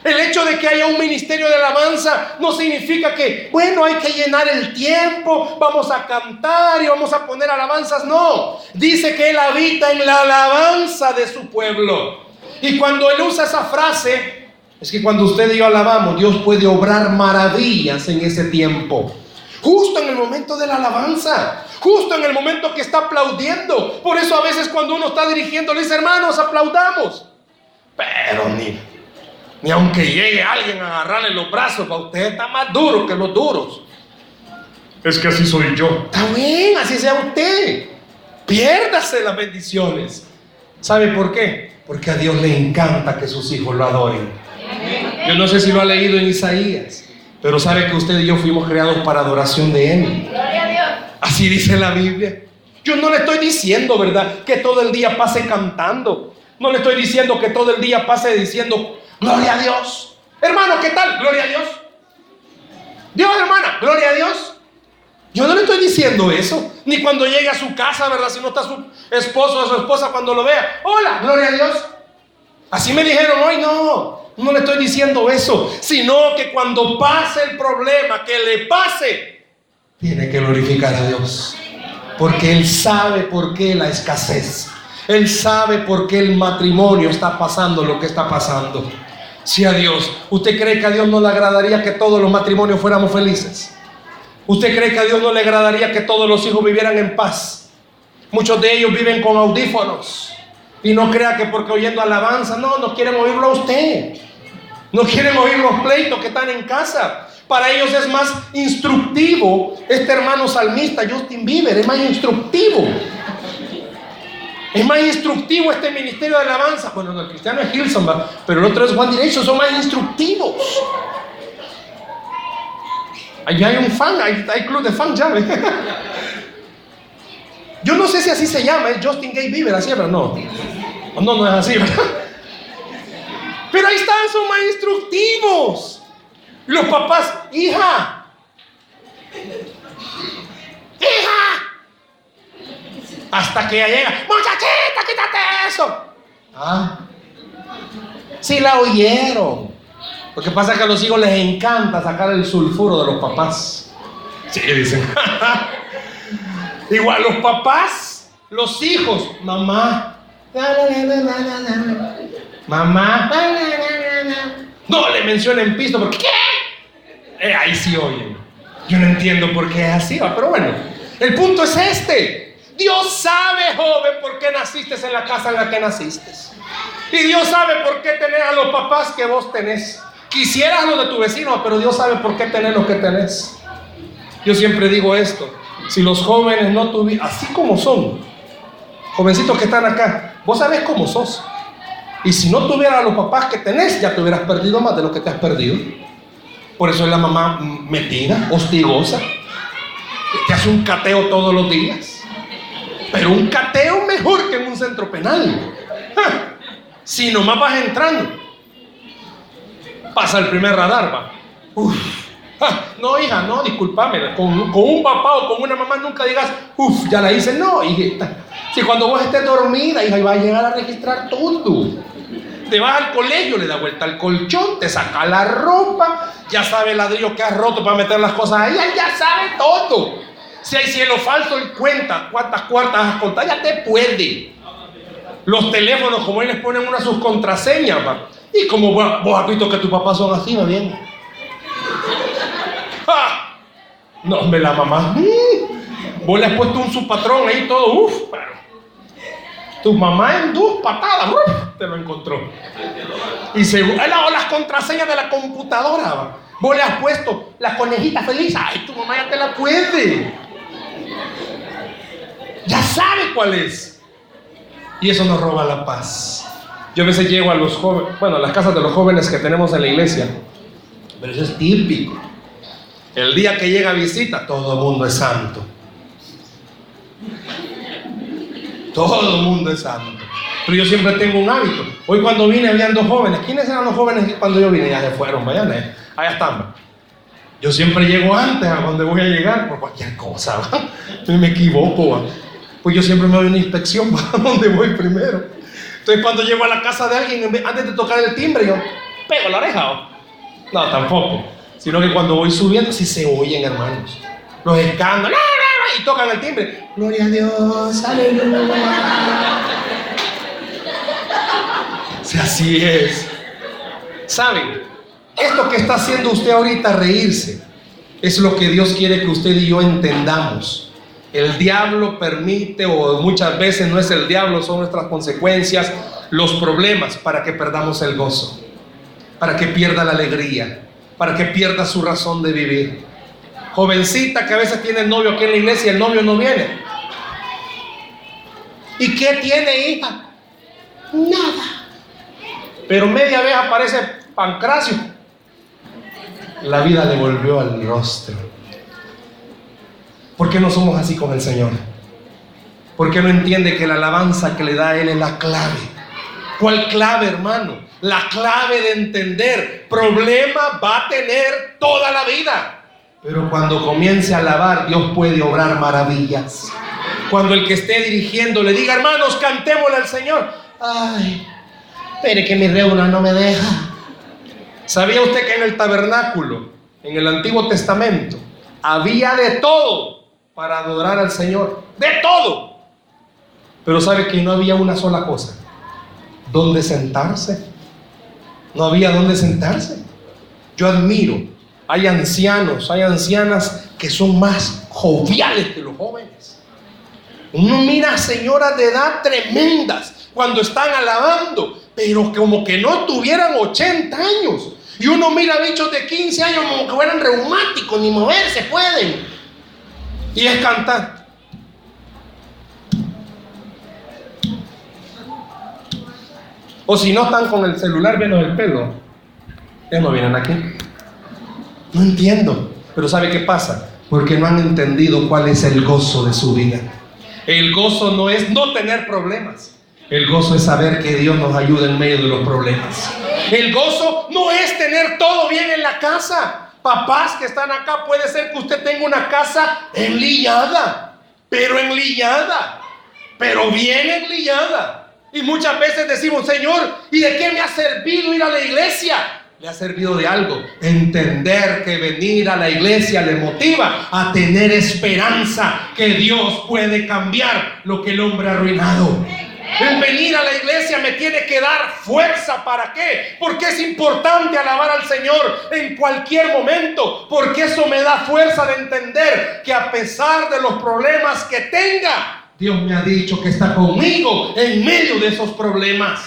El hecho de que haya un ministerio de alabanza no significa que, bueno, hay que llenar el tiempo, vamos a cantar y vamos a poner alabanzas. No, dice que Él habita en la alabanza de su pueblo. Y cuando Él usa esa frase, es que cuando usted y yo alabamos, Dios puede obrar maravillas en ese tiempo. Justo en el momento de la alabanza, justo en el momento que está aplaudiendo. Por eso a veces cuando uno está dirigiendo, le dice, hermanos, aplaudamos. Pero ni ni aunque llegue alguien a agarrarle los brazos, para usted está más duro que los duros. Es que así soy yo. Está bien, así sea usted. Piérdase las bendiciones. ¿Sabe por qué? Porque a Dios le encanta que sus hijos lo adoren. Yo no sé si lo ha leído en Isaías, pero sabe que usted y yo fuimos creados para adoración de Él. Así dice la Biblia. Yo no le estoy diciendo, ¿verdad? Que todo el día pase cantando. No le estoy diciendo que todo el día pase diciendo Gloria a Dios. Hermano, ¿qué tal? Gloria a Dios. Dios, hermana, gloria a Dios. Yo no le estoy diciendo eso. Ni cuando llegue a su casa, ¿verdad? Si no está su esposo o su esposa cuando lo vea. Hola, gloria a Dios. Así me dijeron hoy, no. No le estoy diciendo eso. Sino que cuando pase el problema, que le pase, tiene que glorificar a Dios. Porque Él sabe por qué la escasez. Él sabe por qué el matrimonio está pasando lo que está pasando. Si a Dios, ¿usted cree que a Dios no le agradaría que todos los matrimonios fuéramos felices? ¿Usted cree que a Dios no le agradaría que todos los hijos vivieran en paz? Muchos de ellos viven con audífonos. Y no crea que porque oyendo alabanza, no, no quieren oírlo a usted. No quieren oír los pleitos que están en casa. Para ellos es más instructivo. Este hermano salmista, Justin Bieber, es más instructivo. Es más instructivo este ministerio de alabanza. Bueno, el cristiano es Hilson, pero el otro es One Direction, son más instructivos. Allá hay un fan, hay, club de fans ya. [LAUGHS] Yo no sé si así se llama, es Justin Gay Bieber, así, pero no. No, no es así, Pero ahí están, son más instructivos. Los papás, hija, hija, hasta que ella llega, muchachita, quítate eso. Ah, sí la oyeron. Lo que pasa es que a los hijos les encanta sacar el sulfuro de los papás. Sí, dicen. [LAUGHS] Igual los papás, los hijos, mamá. Mamá. No le mencionen pisto porque ¿qué? Eh, ahí sí oyen. Yo no entiendo por qué es así, pero bueno. El punto es este. Dios sabe, joven, por qué naciste en la casa en la que naciste. Y Dios sabe por qué tenés a los papás que vos tenés. Quisieras lo de tu vecino, pero Dios sabe por qué tenés lo que tenés. Yo siempre digo esto. Si los jóvenes no tuvieran, así como son, jovencitos que están acá, vos sabés cómo sos. Y si no tuvieras los papás que tenés, ya te hubieras perdido más de lo que te has perdido. Por eso es la mamá metida, hostigosa, que hace un cateo todos los días. Pero un cateo mejor que en un centro penal. Si nomás vas entrando, pasa el primer radar, va. No, hija, no, discúlpame. Con, con, un papá o con una mamá nunca digas, uff, ya la hice. No, hijita. Si cuando vos estés dormida, hija, y vas a llegar a registrar todo. Te vas al colegio, le da vuelta al colchón, te saca la ropa, ya sabe el ladrillo que has roto para meter las cosas ahí, ya sabe todo. Si hay cielo falso, él cuenta cuántas cuartas has contado, ya te puede. Los teléfonos, como él les ponen una sus contraseñas, Y como vos, has visto que tus papás son así, ¿va bien? [LAUGHS] No, hombre, la mamá. Mm. vos le has puesto un su patrón ahí todo, uff. Tu mamá en dos patadas te lo encontró. Y según las contraseñas de la computadora, vos le has puesto la conejita feliz. Ay, tu mamá ya te la puede. Ya sabe cuál es. Y eso nos roba la paz. Yo a veces llego a los jóvenes, bueno, a las casas de los jóvenes que tenemos en la iglesia. Pero eso es típico. El día que llega visita, todo el mundo es santo. Todo el mundo es santo. Pero yo siempre tengo un hábito. Hoy cuando vine habían dos jóvenes. ¿Quiénes eran los jóvenes cuando yo vine? Ya se fueron, vayan, eh. allá están. Yo siempre llego antes a donde voy a llegar por cualquier cosa. [LAUGHS] Me equivoco. Pues yo siempre me doy una inspección [LAUGHS] para donde voy primero. Entonces cuando llego a la casa de alguien, antes de tocar el timbre, yo pego la oreja. No, tampoco. Sino que cuando voy subiendo, sí se oyen, hermanos. Los escándalos. Y tocan el timbre. Gloria a Dios, aleluya. [LAUGHS] Si así es. ¿Saben? Esto que está haciendo usted ahorita, reírse, es lo que Dios quiere que usted y yo entendamos. El diablo permite, o muchas veces no es el diablo, son nuestras consecuencias, los problemas para que perdamos el gozo, para que pierda la alegría, para que pierda su razón de vivir. Jovencita que a veces tiene novio aquí en la iglesia y el novio no viene. ¿Y qué tiene, hija? Nada. Pero media vez aparece Pancracio. La vida le volvió al rostro. ¿Por qué no somos así con el Señor? ¿Por qué no entiende que la alabanza que le da a Él es la clave? ¿Cuál clave, hermano? La clave de entender. Problema va a tener toda la vida. Pero cuando comience a alabar, Dios puede obrar maravillas. Cuando el que esté dirigiendo le diga, hermanos, cantémosle al Señor. Ay, espere que mi reuna no me deja. ¿Sabía usted que en el tabernáculo, en el Antiguo Testamento, había de todo? para adorar al Señor. De todo. Pero sabe que no había una sola cosa. ¿Dónde sentarse? No había dónde sentarse. Yo admiro. Hay ancianos, hay ancianas que son más joviales que los jóvenes. Uno mira señoras de edad tremendas cuando están alabando, pero como que no tuvieran 80 años. Y uno mira bichos de 15 años como que fueran reumáticos, ni moverse pueden. Y es cantar. O si no están con el celular viendo el pelo, ellos no vienen aquí. No entiendo. Pero ¿sabe qué pasa? Porque no han entendido cuál es el gozo de su vida. El gozo no es no tener problemas. El gozo es saber que Dios nos ayuda en medio de los problemas. El gozo no es tener todo bien en la casa. Papás que están acá, puede ser que usted tenga una casa enlillada, pero enlillada, pero bien enlillada. Y muchas veces decimos, Señor, ¿y de qué me ha servido ir a la iglesia? Le ha servido de algo. Entender que venir a la iglesia le motiva a tener esperanza que Dios puede cambiar lo que el hombre ha arruinado. El venir a la iglesia me tiene que dar fuerza. ¿Para qué? Porque es importante alabar al Señor en cualquier momento. Porque eso me da fuerza de entender que a pesar de los problemas que tenga, Dios me ha dicho que está conmigo en medio de esos problemas.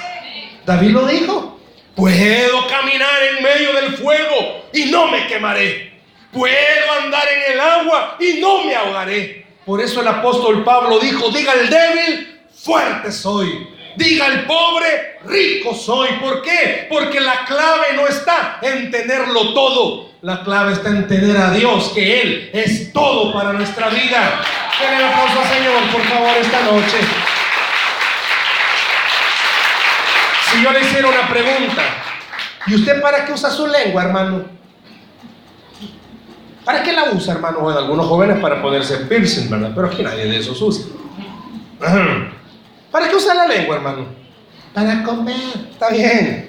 David lo dijo. Puedo caminar en medio del fuego y no me quemaré. Puedo andar en el agua y no me ahogaré. Por eso el apóstol Pablo dijo, diga el débil, fuerte soy. Diga el pobre, rico soy. ¿Por qué? Porque la clave no está en tenerlo todo. La clave está en tener a Dios, que Él es todo para nuestra vida. Denle el aplauso al Señor, por favor, esta noche. Si yo le hiciera una pregunta, ¿y usted para qué usa su lengua, hermano? ¿Para qué la usa, hermano? Bueno, algunos jóvenes para ponerse piercing, ¿verdad? Pero aquí nadie de esos usa. [CLEARS THROAT] ¿Para qué usa la lengua, hermano? Para comer. Está bien.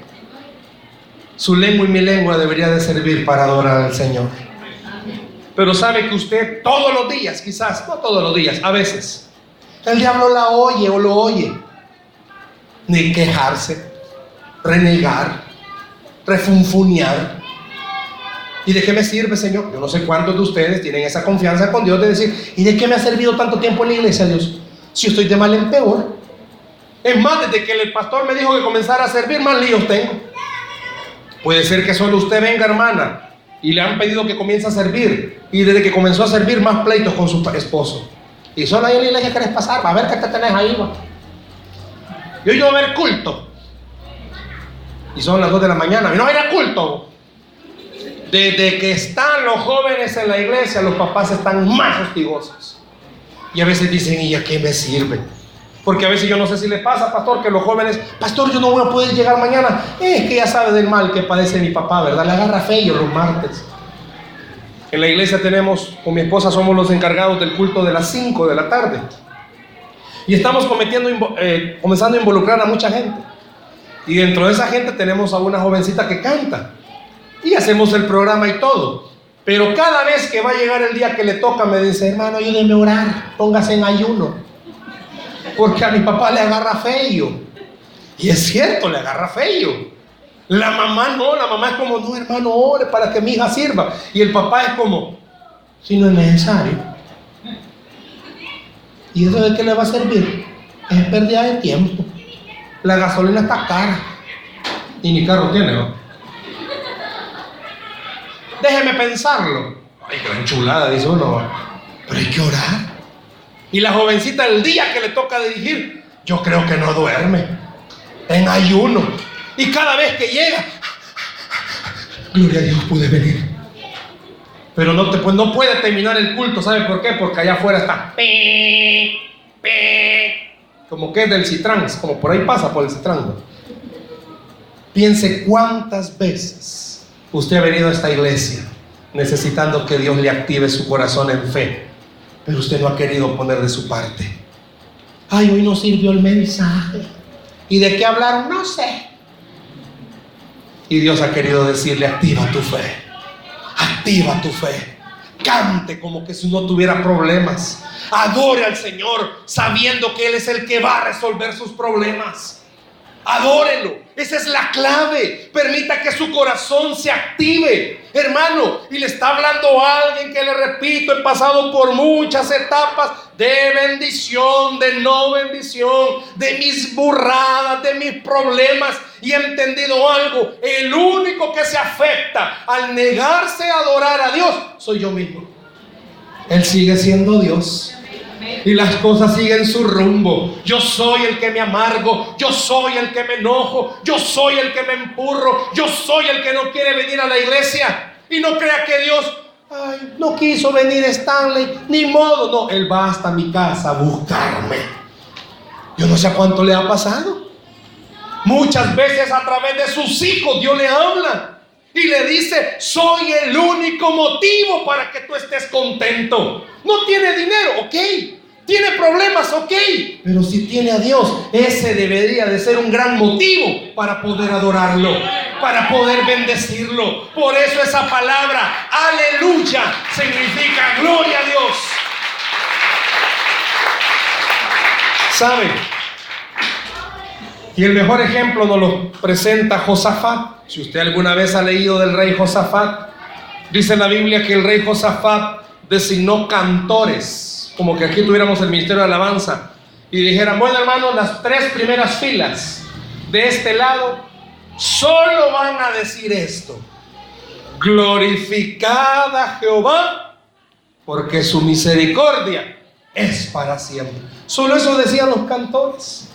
Su lengua y mi lengua debería de servir para adorar al Señor. Pero sabe que usted todos los días, quizás, no todos los días, a veces, el diablo la oye o lo oye. Ni quejarse, renegar, refunfuñar. ¿Y de qué me sirve, Señor? Yo no sé cuántos de ustedes tienen esa confianza con Dios de decir, ¿y de qué me ha servido tanto tiempo en la iglesia, Dios? Si estoy de mal en peor. Es más, desde que el pastor me dijo que comenzara a servir, más líos tengo. Puede ser que solo usted venga, hermana, y le han pedido que comience a servir. Y desde que comenzó a servir, más pleitos con su esposo. Y solo ahí en la iglesia querés pasar, a ver qué te tenés ahí. Va. Yo voy a ver culto. Y son las 2 de la mañana. Y no va a ir a culto. Desde que están los jóvenes en la iglesia, los papás están más hostigosos. Y a veces dicen, ¿y a qué me sirve? Porque a veces yo no sé si le pasa, pastor, que los jóvenes, pastor, yo no voy a poder llegar mañana. Es que ya sabe del mal que padece mi papá, ¿verdad? Le agarra feo los martes. En la iglesia tenemos, con mi esposa somos los encargados del culto de las 5 de la tarde. Y estamos cometiendo, eh, comenzando a involucrar a mucha gente. Y dentro de esa gente tenemos a una jovencita que canta. Y hacemos el programa y todo. Pero cada vez que va a llegar el día que le toca, me dice, hermano, ayúdeme a orar, póngase en ayuno. Porque a mi papá le agarra feo. Y es cierto, le agarra feo. La mamá no, la mamá es como, no, hermano, ore para que mi hija sirva. Y el papá es como, si no es necesario. ¿Y eso de qué le va a servir? Es pérdida de tiempo. La gasolina está cara. Y ni carro tiene, ¿no? Déjeme pensarlo. Ay, qué enchulada, dice uno. Pero hay que orar. Y la jovencita el día que le toca dirigir, yo creo que no duerme. En ayuno. Y cada vez que llega, gloria a Dios, puede venir. Pero no, te, pues no puede terminar el culto. ¿Sabe por qué? Porque allá afuera está. Como que es del Citrans, como por ahí pasa por el Citrans. Piense cuántas veces Usted ha venido a esta iglesia necesitando que Dios le active su corazón en fe, pero usted no ha querido poner de su parte. Ay, hoy no sirvió el mensaje. ¿Y de qué hablaron? No sé. Y Dios ha querido decirle, activa tu fe. Activa tu fe. Cante como que si no tuviera problemas. Adore al Señor sabiendo que Él es el que va a resolver sus problemas. Adórelo. Esa es la clave. Permita que su corazón se active, hermano. Y le está hablando a alguien que le repito, he pasado por muchas etapas de bendición, de no bendición, de mis burradas, de mis problemas. Y he entendido algo. El único que se afecta al negarse a adorar a Dios soy yo mismo. Él sigue siendo Dios y las cosas siguen su rumbo. Yo soy el que me amargo, yo soy el que me enojo, yo soy el que me empurro, yo soy el que no quiere venir a la iglesia. Y no crea que Dios, ay, no quiso venir Stanley, ni modo, no, Él va hasta mi casa a buscarme. Yo no sé cuánto le ha pasado. Muchas veces a través de sus hijos Dios le habla y le dice, soy el único motivo para que tú estés contento. No tiene dinero, ok. Tiene problemas, ok. Pero si tiene a Dios, ese debería de ser un gran motivo para poder adorarlo, para poder bendecirlo. Por eso esa palabra, aleluya, significa gloria a Dios. ¿Sabe? Y el mejor ejemplo nos lo presenta Josafat. Si usted alguna vez ha leído del rey Josafat, dice la Biblia que el rey Josafat designó cantores como que aquí tuviéramos el Ministerio de Alabanza y dijeran, bueno hermano, las tres primeras filas de este lado solo van a decir esto. Glorificada Jehová, porque su misericordia es para siempre. Solo eso decían los cantores.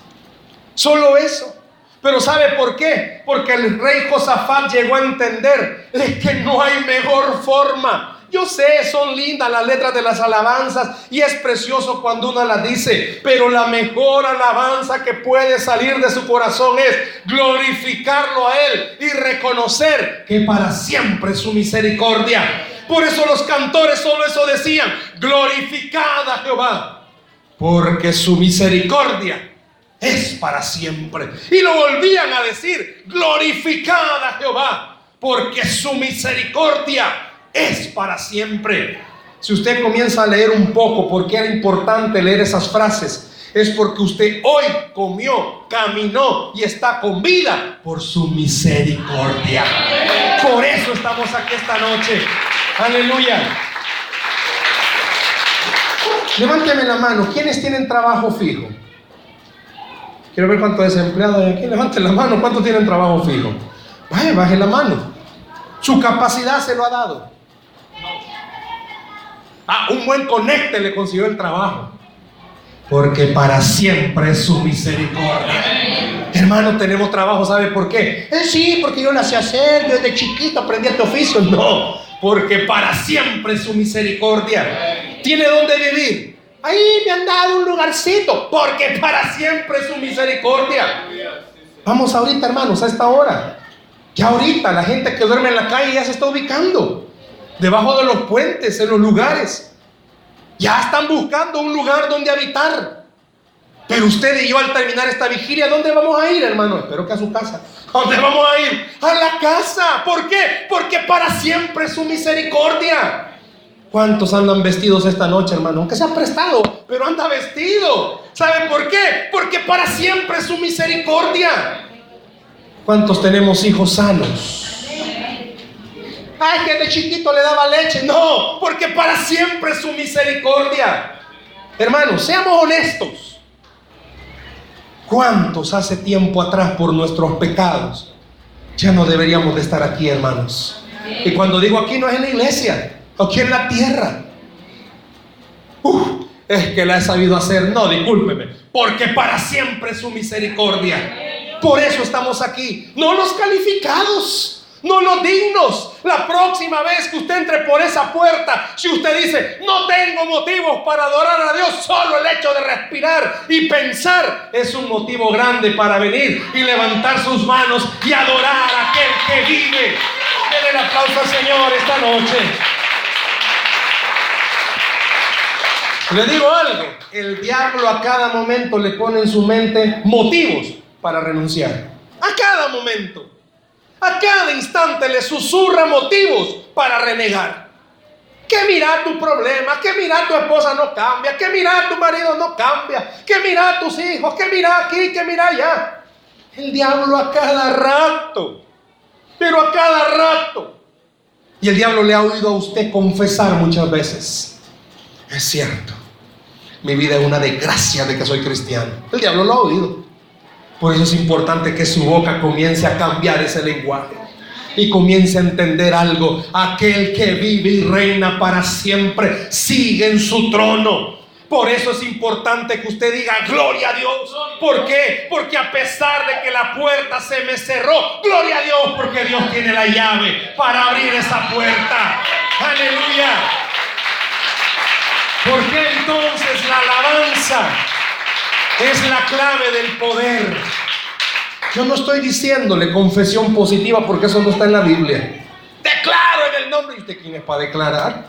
Solo eso. Pero ¿sabe por qué? Porque el rey Josafat llegó a entender que no hay mejor forma yo sé, son lindas las letras de las alabanzas y es precioso cuando uno las dice, pero la mejor alabanza que puede salir de su corazón es glorificarlo a Él y reconocer que para siempre es su misericordia. Por eso los cantores solo eso decían, glorificada Jehová, porque su misericordia es para siempre. Y lo volvían a decir, glorificada Jehová, porque su misericordia es para siempre. Si usted comienza a leer un poco por qué era importante leer esas frases, es porque usted hoy comió, caminó y está con vida por su misericordia. Por eso estamos aquí esta noche. Aleluya. Levánteme la mano. ¿Quiénes tienen trabajo fijo? Quiero ver cuántos desempleados hay aquí. Levanten la mano. ¿Cuántos tienen trabajo fijo? Vaya, baje la mano. Su capacidad se lo ha dado. Ah, un buen conecte le consiguió el trabajo. Porque para siempre es su misericordia. Hermano, tenemos trabajo, ¿sabe por qué? Eh, sí, porque yo la sé hacer, yo desde chiquito aprendí este oficio. No, porque para siempre es su misericordia. ¿Tiene dónde vivir? Ahí me han dado un lugarcito, porque para siempre es su misericordia. Vamos ahorita, hermanos, a esta hora. Ya ahorita la gente que duerme en la calle ya se está ubicando. Debajo de los puentes, en los lugares. Ya están buscando un lugar donde habitar. Pero usted y yo al terminar esta vigilia, ¿dónde vamos a ir, hermano? Espero que a su casa. ¿A dónde vamos a ir? A la casa. ¿Por qué? Porque para siempre es su misericordia. ¿Cuántos andan vestidos esta noche, hermano? Aunque se ha prestado, pero anda vestido. ¿Sabe por qué? Porque para siempre es su misericordia. ¿Cuántos tenemos hijos sanos? Ay, que de chiquito le daba leche. No, porque para siempre es su misericordia. Hermanos, seamos honestos. ¿Cuántos hace tiempo atrás por nuestros pecados ya no deberíamos de estar aquí, hermanos? Y cuando digo aquí no es en la iglesia, aquí en la tierra. es que la he sabido hacer. No, discúlpeme, porque para siempre es su misericordia. Por eso estamos aquí. No los calificados, no los dignos. La próxima vez que usted entre por esa puerta, si usted dice, no tengo motivos para adorar a Dios, solo el hecho de respirar y pensar es un motivo grande para venir y levantar sus manos y adorar a aquel que vive. Denle el aplauso al Señor esta noche. Le digo algo, el diablo a cada momento le pone en su mente motivos para renunciar. A cada momento, a cada instante le susurra motivos para renegar. Que mira tu problema, que mira tu esposa no cambia, que mira tu marido no cambia, que mira tus hijos, que mira aquí, que mira allá. El diablo a cada rato, pero a cada rato. Y el diablo le ha oído a usted confesar muchas veces. Es cierto, mi vida es una desgracia de que soy cristiano. El diablo lo ha oído. Por eso es importante que su boca comience a cambiar ese lenguaje y comience a entender algo. Aquel que vive y reina para siempre sigue en su trono. Por eso es importante que usted diga gloria a Dios. ¿Por qué? Porque a pesar de que la puerta se me cerró, gloria a Dios porque Dios tiene la llave para abrir esa puerta. Aleluya. Porque entonces la alabanza es la clave del poder. Yo no estoy diciéndole confesión positiva porque eso no está en la Biblia. Declaro en el nombre. ¿Y usted quién es para declarar?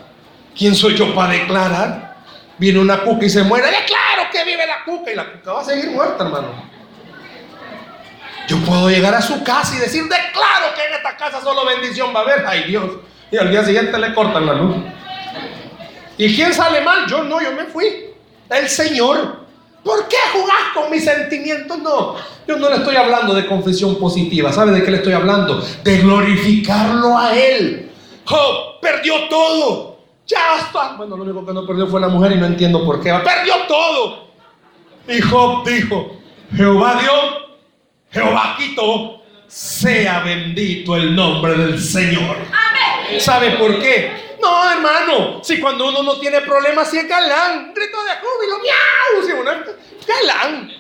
¿Quién soy yo para declarar? Viene una cuca y se muere. Declaro que vive la cuca y la cuca va a seguir muerta, hermano. Yo puedo llegar a su casa y decir, declaro que en esta casa solo bendición va a haber. Ay Dios. Y al día siguiente le cortan la luz. ¿Y quién sale mal? Yo no, yo me fui. El Señor. ¿Por qué jugás con mis sentimientos? No, yo no le estoy hablando de confesión positiva. ¿Sabe de qué le estoy hablando? De glorificarlo a Él. Job perdió todo. Ya está. Bueno, lo único que no perdió fue la mujer y no entiendo por qué. Perdió todo. Y Job dijo, Jehová dio, Jehová quitó. Sea bendito el nombre del Señor. ¿Sabe por qué? No, hermano, si cuando uno no tiene problemas, si es galán, grito de júbilo, miau, si uno es galán.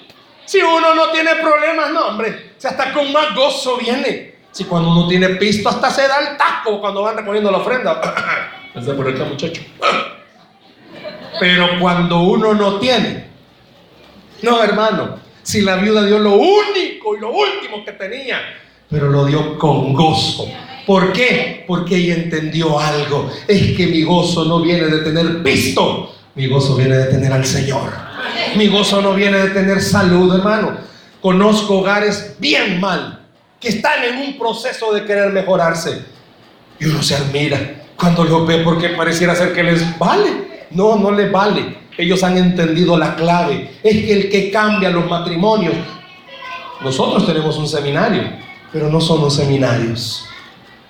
Si uno no tiene problemas, no, hombre, si hasta con más gozo viene. Si cuando uno tiene pisto, hasta se da el taco cuando van recogiendo la ofrenda. [COUGHS] Ese por acá, muchacho. [COUGHS] Pero cuando uno no tiene, no, hermano, si la viuda dio lo único y lo último que tenía, pero lo dio con gozo ¿Por qué? Porque ella entendió algo. Es que mi gozo no viene de tener pisto, mi gozo viene de tener al Señor. Mi gozo no viene de tener salud, hermano. Conozco hogares bien mal, que están en un proceso de querer mejorarse. Y uno se admira cuando lo ve porque pareciera ser que les vale. No, no les vale. Ellos han entendido la clave. Es que el que cambia los matrimonios. Nosotros tenemos un seminario, pero no somos seminarios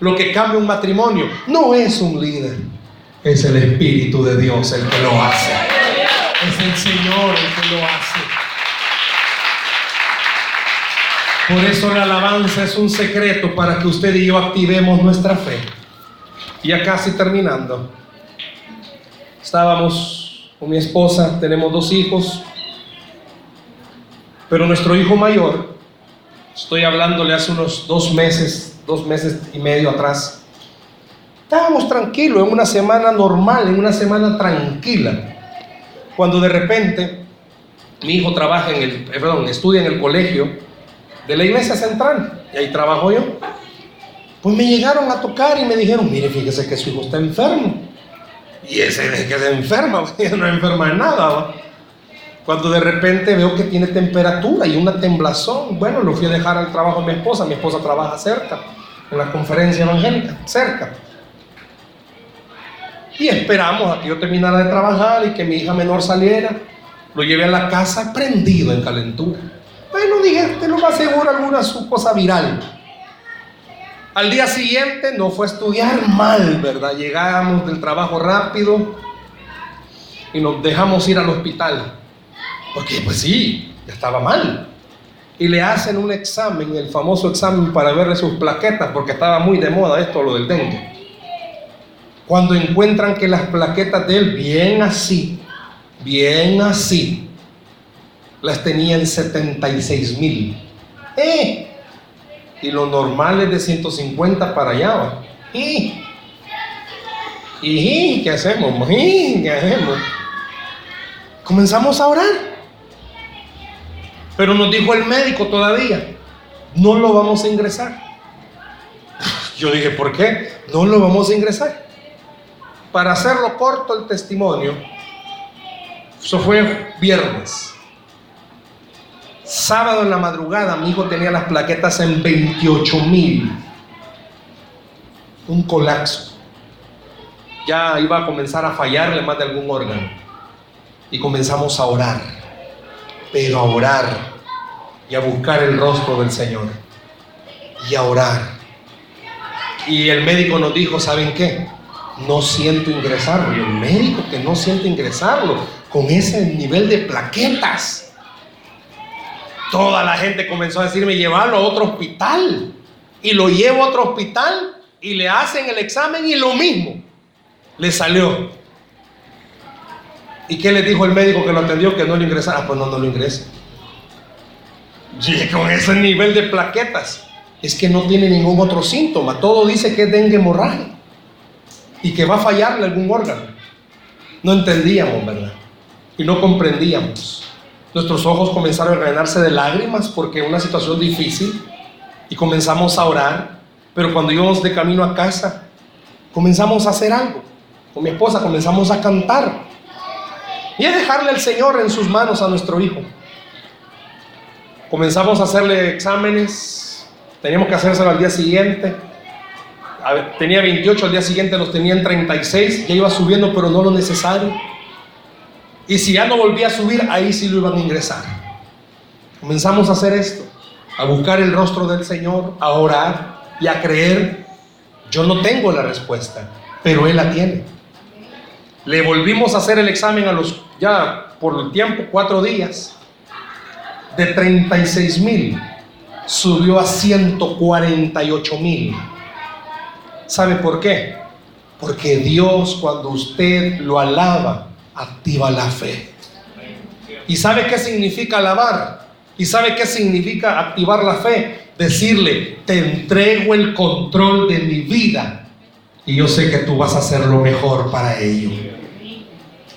lo que cambia un matrimonio no es un líder, es el Espíritu de Dios el que lo hace. Es el Señor el que lo hace. Por eso la alabanza es un secreto para que usted y yo activemos nuestra fe. Ya casi terminando. Estábamos con mi esposa, tenemos dos hijos, pero nuestro hijo mayor, estoy hablándole hace unos dos meses, dos meses y medio atrás, estábamos tranquilos en una semana normal, en una semana tranquila, cuando de repente mi hijo trabaja en el, eh, perdón, estudia en el colegio de la iglesia central y ahí trabajo yo. Pues me llegaron a tocar y me dijeron, mire, fíjese que su hijo está enfermo. Y ese de que se enferma, [LAUGHS] no enferma de nada. Cuando de repente veo que tiene temperatura y una temblazón, bueno, lo fui a dejar al trabajo de mi esposa. Mi esposa trabaja cerca, en la conferencia evangélica, cerca. Y esperamos a que yo terminara de trabajar y que mi hija menor saliera. Lo llevé a la casa prendido en calentura. Bueno, dije, te lo va a asegurar alguna su cosa viral. Al día siguiente no fue a estudiar mal, ¿verdad? Llegamos del trabajo rápido y nos dejamos ir al hospital. Porque pues sí, ya estaba mal. Y le hacen un examen, el famoso examen para verle sus plaquetas, porque estaba muy de moda esto, lo del dengue. Cuando encuentran que las plaquetas de él, bien así, bien así, las tenían 76 mil. ¡Eh! y lo normal es de 150 para allá. ¿Y? ¿Y qué hacemos? ¿Y qué hacemos? Comenzamos a orar. Pero nos dijo el médico todavía, no lo vamos a ingresar. Yo dije, ¿por qué? No lo vamos a ingresar. Para hacerlo corto el testimonio, eso fue viernes. Sábado en la madrugada mi hijo tenía las plaquetas en 28 mil. Un colapso. Ya iba a comenzar a fallarle más de algún órgano. Y comenzamos a orar. Pero a orar y a buscar el rostro del Señor. Y a orar. Y el médico nos dijo, ¿saben qué? No siento ingresarlo. Y el médico que no siente ingresarlo con ese nivel de plaquetas. Toda la gente comenzó a decirme llevarlo a otro hospital. Y lo llevo a otro hospital y le hacen el examen y lo mismo. Le salió. ¿Y qué le dijo el médico que lo atendió? Que no lo ingresara. Ah, pues no, no lo ingrese. Y con ese nivel de plaquetas. Es que no tiene ningún otro síntoma. Todo dice que es dengue hemorrágico. Y que va a fallarle algún órgano. No entendíamos, ¿verdad? Y no comprendíamos. Nuestros ojos comenzaron a llenarse de lágrimas porque una situación difícil y comenzamos a orar. Pero cuando íbamos de camino a casa, comenzamos a hacer algo. Con mi esposa comenzamos a cantar y a dejarle al Señor en sus manos a nuestro hijo. Comenzamos a hacerle exámenes, teníamos que hacérselo al día siguiente. tenía 28, al día siguiente los tenía en 36, ya iba subiendo, pero no lo necesario. Y si ya no volvía a subir, ahí sí lo iban a ingresar. Comenzamos a hacer esto, a buscar el rostro del Señor, a orar y a creer. Yo no tengo la respuesta, pero Él la tiene. Le volvimos a hacer el examen a los, ya por el tiempo, cuatro días. De 36 mil subió a 148 mil. ¿Sabe por qué? Porque Dios cuando usted lo alaba, activa la fe. ¿Y sabe qué significa alabar? ¿Y sabe qué significa activar la fe? Decirle, te entrego el control de mi vida y yo sé que tú vas a hacer lo mejor para ello.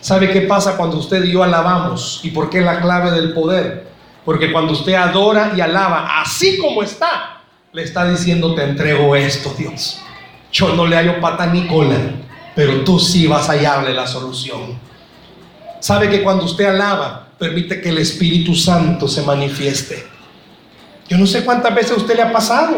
¿Sabe qué pasa cuando usted y yo alabamos? ¿Y por qué la clave del poder? Porque cuando usted adora y alaba así como está, le está diciendo, te entrego esto, Dios. Yo no le hallo pata ni cola, pero tú sí vas a hallarle la solución. Sabe que cuando usted alaba, permite que el Espíritu Santo se manifieste. Yo no sé cuántas veces a usted le ha pasado.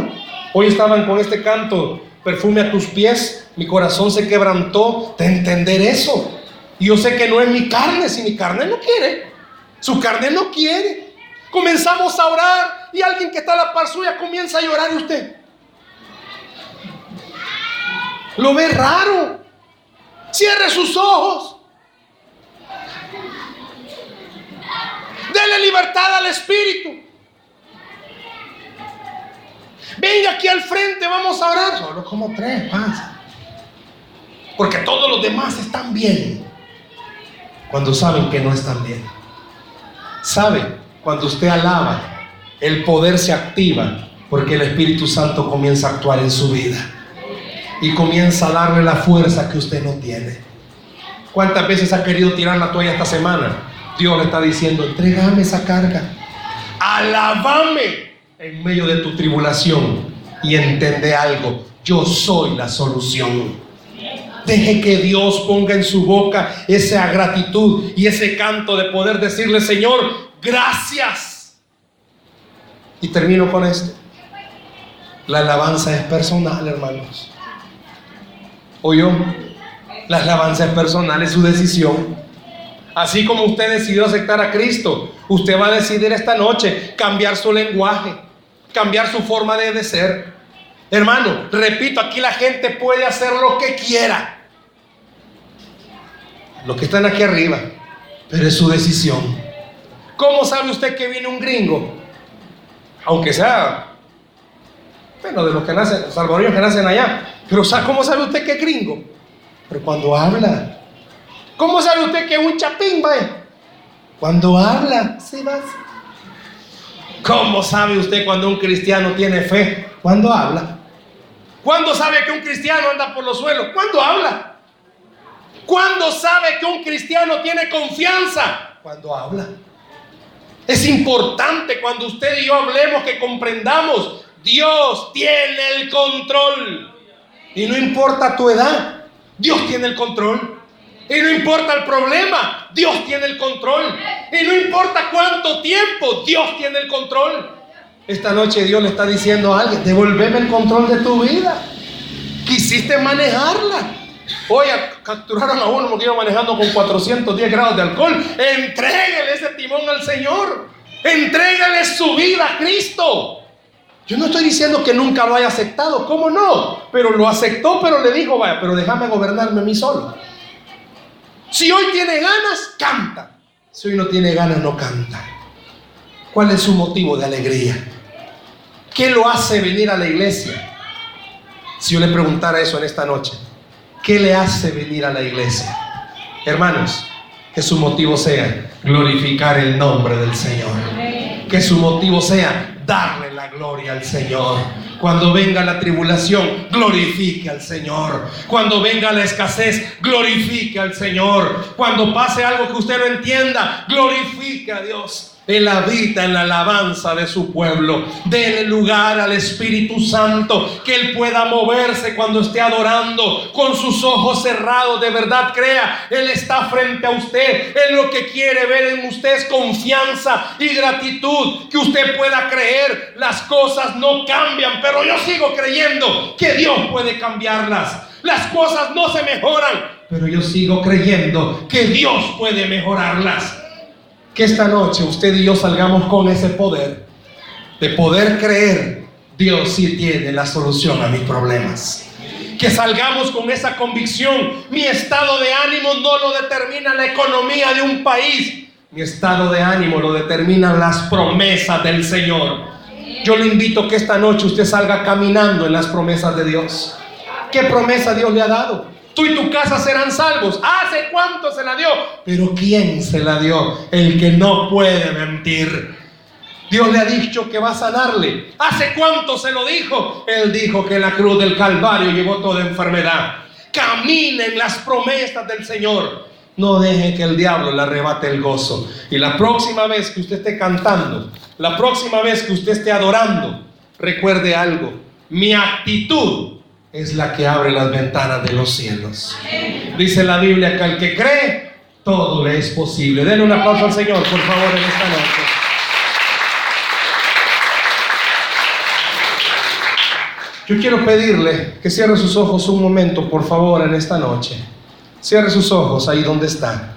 Hoy estaban con este canto, perfume a tus pies, mi corazón se quebrantó de entender eso. Y yo sé que no es mi carne, si mi carne no quiere. Su carne no quiere. Comenzamos a orar y alguien que está a la par suya comienza a llorar y usted. Lo ve raro. Cierre sus ojos. Dele libertad al Espíritu. Venga aquí al frente, vamos a orar. Solo como tres, pasa. Porque todos los demás están bien. Cuando saben que no están bien. ¿Sabe? Cuando usted alaba, el poder se activa porque el Espíritu Santo comienza a actuar en su vida. Y comienza a darle la fuerza que usted no tiene. ¿Cuántas veces ha querido tirar la toalla esta semana? Dios le está diciendo, entregame esa carga. Alabame en medio de tu tribulación. Y entiende algo, yo soy la solución. Deje que Dios ponga en su boca esa gratitud y ese canto de poder decirle, Señor, gracias. Y termino con esto. La alabanza es personal, hermanos. ¿Oyó? La alabanza es personal, es su decisión. Así como usted decidió aceptar a Cristo, usted va a decidir esta noche cambiar su lenguaje, cambiar su forma de, de ser. Hermano, repito, aquí la gente puede hacer lo que quiera los que están aquí arriba, pero es su decisión. ¿Cómo sabe usted que viene un gringo? Aunque sea, bueno, de los que nacen, salvadoreños que nacen allá, pero ¿cómo sabe usted que es gringo? Pero cuando habla. ¿Cómo sabe usted que es un chapín, vaya? Cuando habla, sí vas. ¿Cómo sabe usted cuando un cristiano tiene fe? Cuando habla. ¿Cuándo sabe que un cristiano anda por los suelos? Cuando habla. ¿Cuándo sabe que un cristiano tiene confianza? Cuando habla. Es importante cuando usted y yo hablemos que comprendamos, Dios tiene el control. Y no importa tu edad, Dios tiene el control. Y no importa el problema, Dios tiene el control. Y no importa cuánto tiempo, Dios tiene el control. Esta noche Dios le está diciendo a alguien, devolveme el control de tu vida. Quisiste manejarla. Hoy capturaron a uno que iba manejando con 410 grados de alcohol. Entrégale ese timón al Señor. Entrégale su vida a Cristo. Yo no estoy diciendo que nunca lo haya aceptado, ¿cómo no? Pero lo aceptó, pero le dijo, vaya, pero déjame gobernarme a mí solo. Si hoy tiene ganas, canta. Si hoy no tiene ganas, no canta. ¿Cuál es su motivo de alegría? ¿Qué lo hace venir a la iglesia? Si yo le preguntara eso en esta noche, ¿Qué le hace venir a la iglesia? Hermanos, que su motivo sea glorificar el nombre del Señor. Que su motivo sea darle la gloria al Señor. Cuando venga la tribulación, glorifique al Señor. Cuando venga la escasez, glorifique al Señor. Cuando pase algo que usted no entienda, glorifique a Dios. Él habita en la alabanza de su pueblo. Denle lugar al Espíritu Santo, que Él pueda moverse cuando esté adorando con sus ojos cerrados. De verdad, crea, Él está frente a usted. Él lo que quiere ver en usted es confianza y gratitud. Que usted pueda creer, las cosas no cambian, pero yo sigo creyendo que Dios puede cambiarlas. Las cosas no se mejoran, pero yo sigo creyendo que Dios puede mejorarlas que esta noche usted y yo salgamos con ese poder de poder creer, Dios sí tiene la solución a mis problemas. Que salgamos con esa convicción. Mi estado de ánimo no lo determina la economía de un país. Mi estado de ánimo lo determinan las promesas del Señor. Yo le invito que esta noche usted salga caminando en las promesas de Dios. ¿Qué promesa Dios le ha dado? Tú y tu casa serán salvos. ¿Hace cuánto se la dio? Pero ¿quién se la dio? El que no puede mentir. Dios le ha dicho que va a sanarle. ¿Hace cuánto se lo dijo? Él dijo que la cruz del Calvario llevó toda enfermedad. Camine en las promesas del Señor. No deje que el diablo le arrebate el gozo. Y la próxima vez que usted esté cantando, la próxima vez que usted esté adorando, recuerde algo. Mi actitud es la que abre las ventanas de los cielos. Dice la Biblia que al que cree, todo le es posible. Denle un aplauso al Señor, por favor, en esta noche. Yo quiero pedirle que cierre sus ojos un momento, por favor, en esta noche. Cierre sus ojos ahí donde está.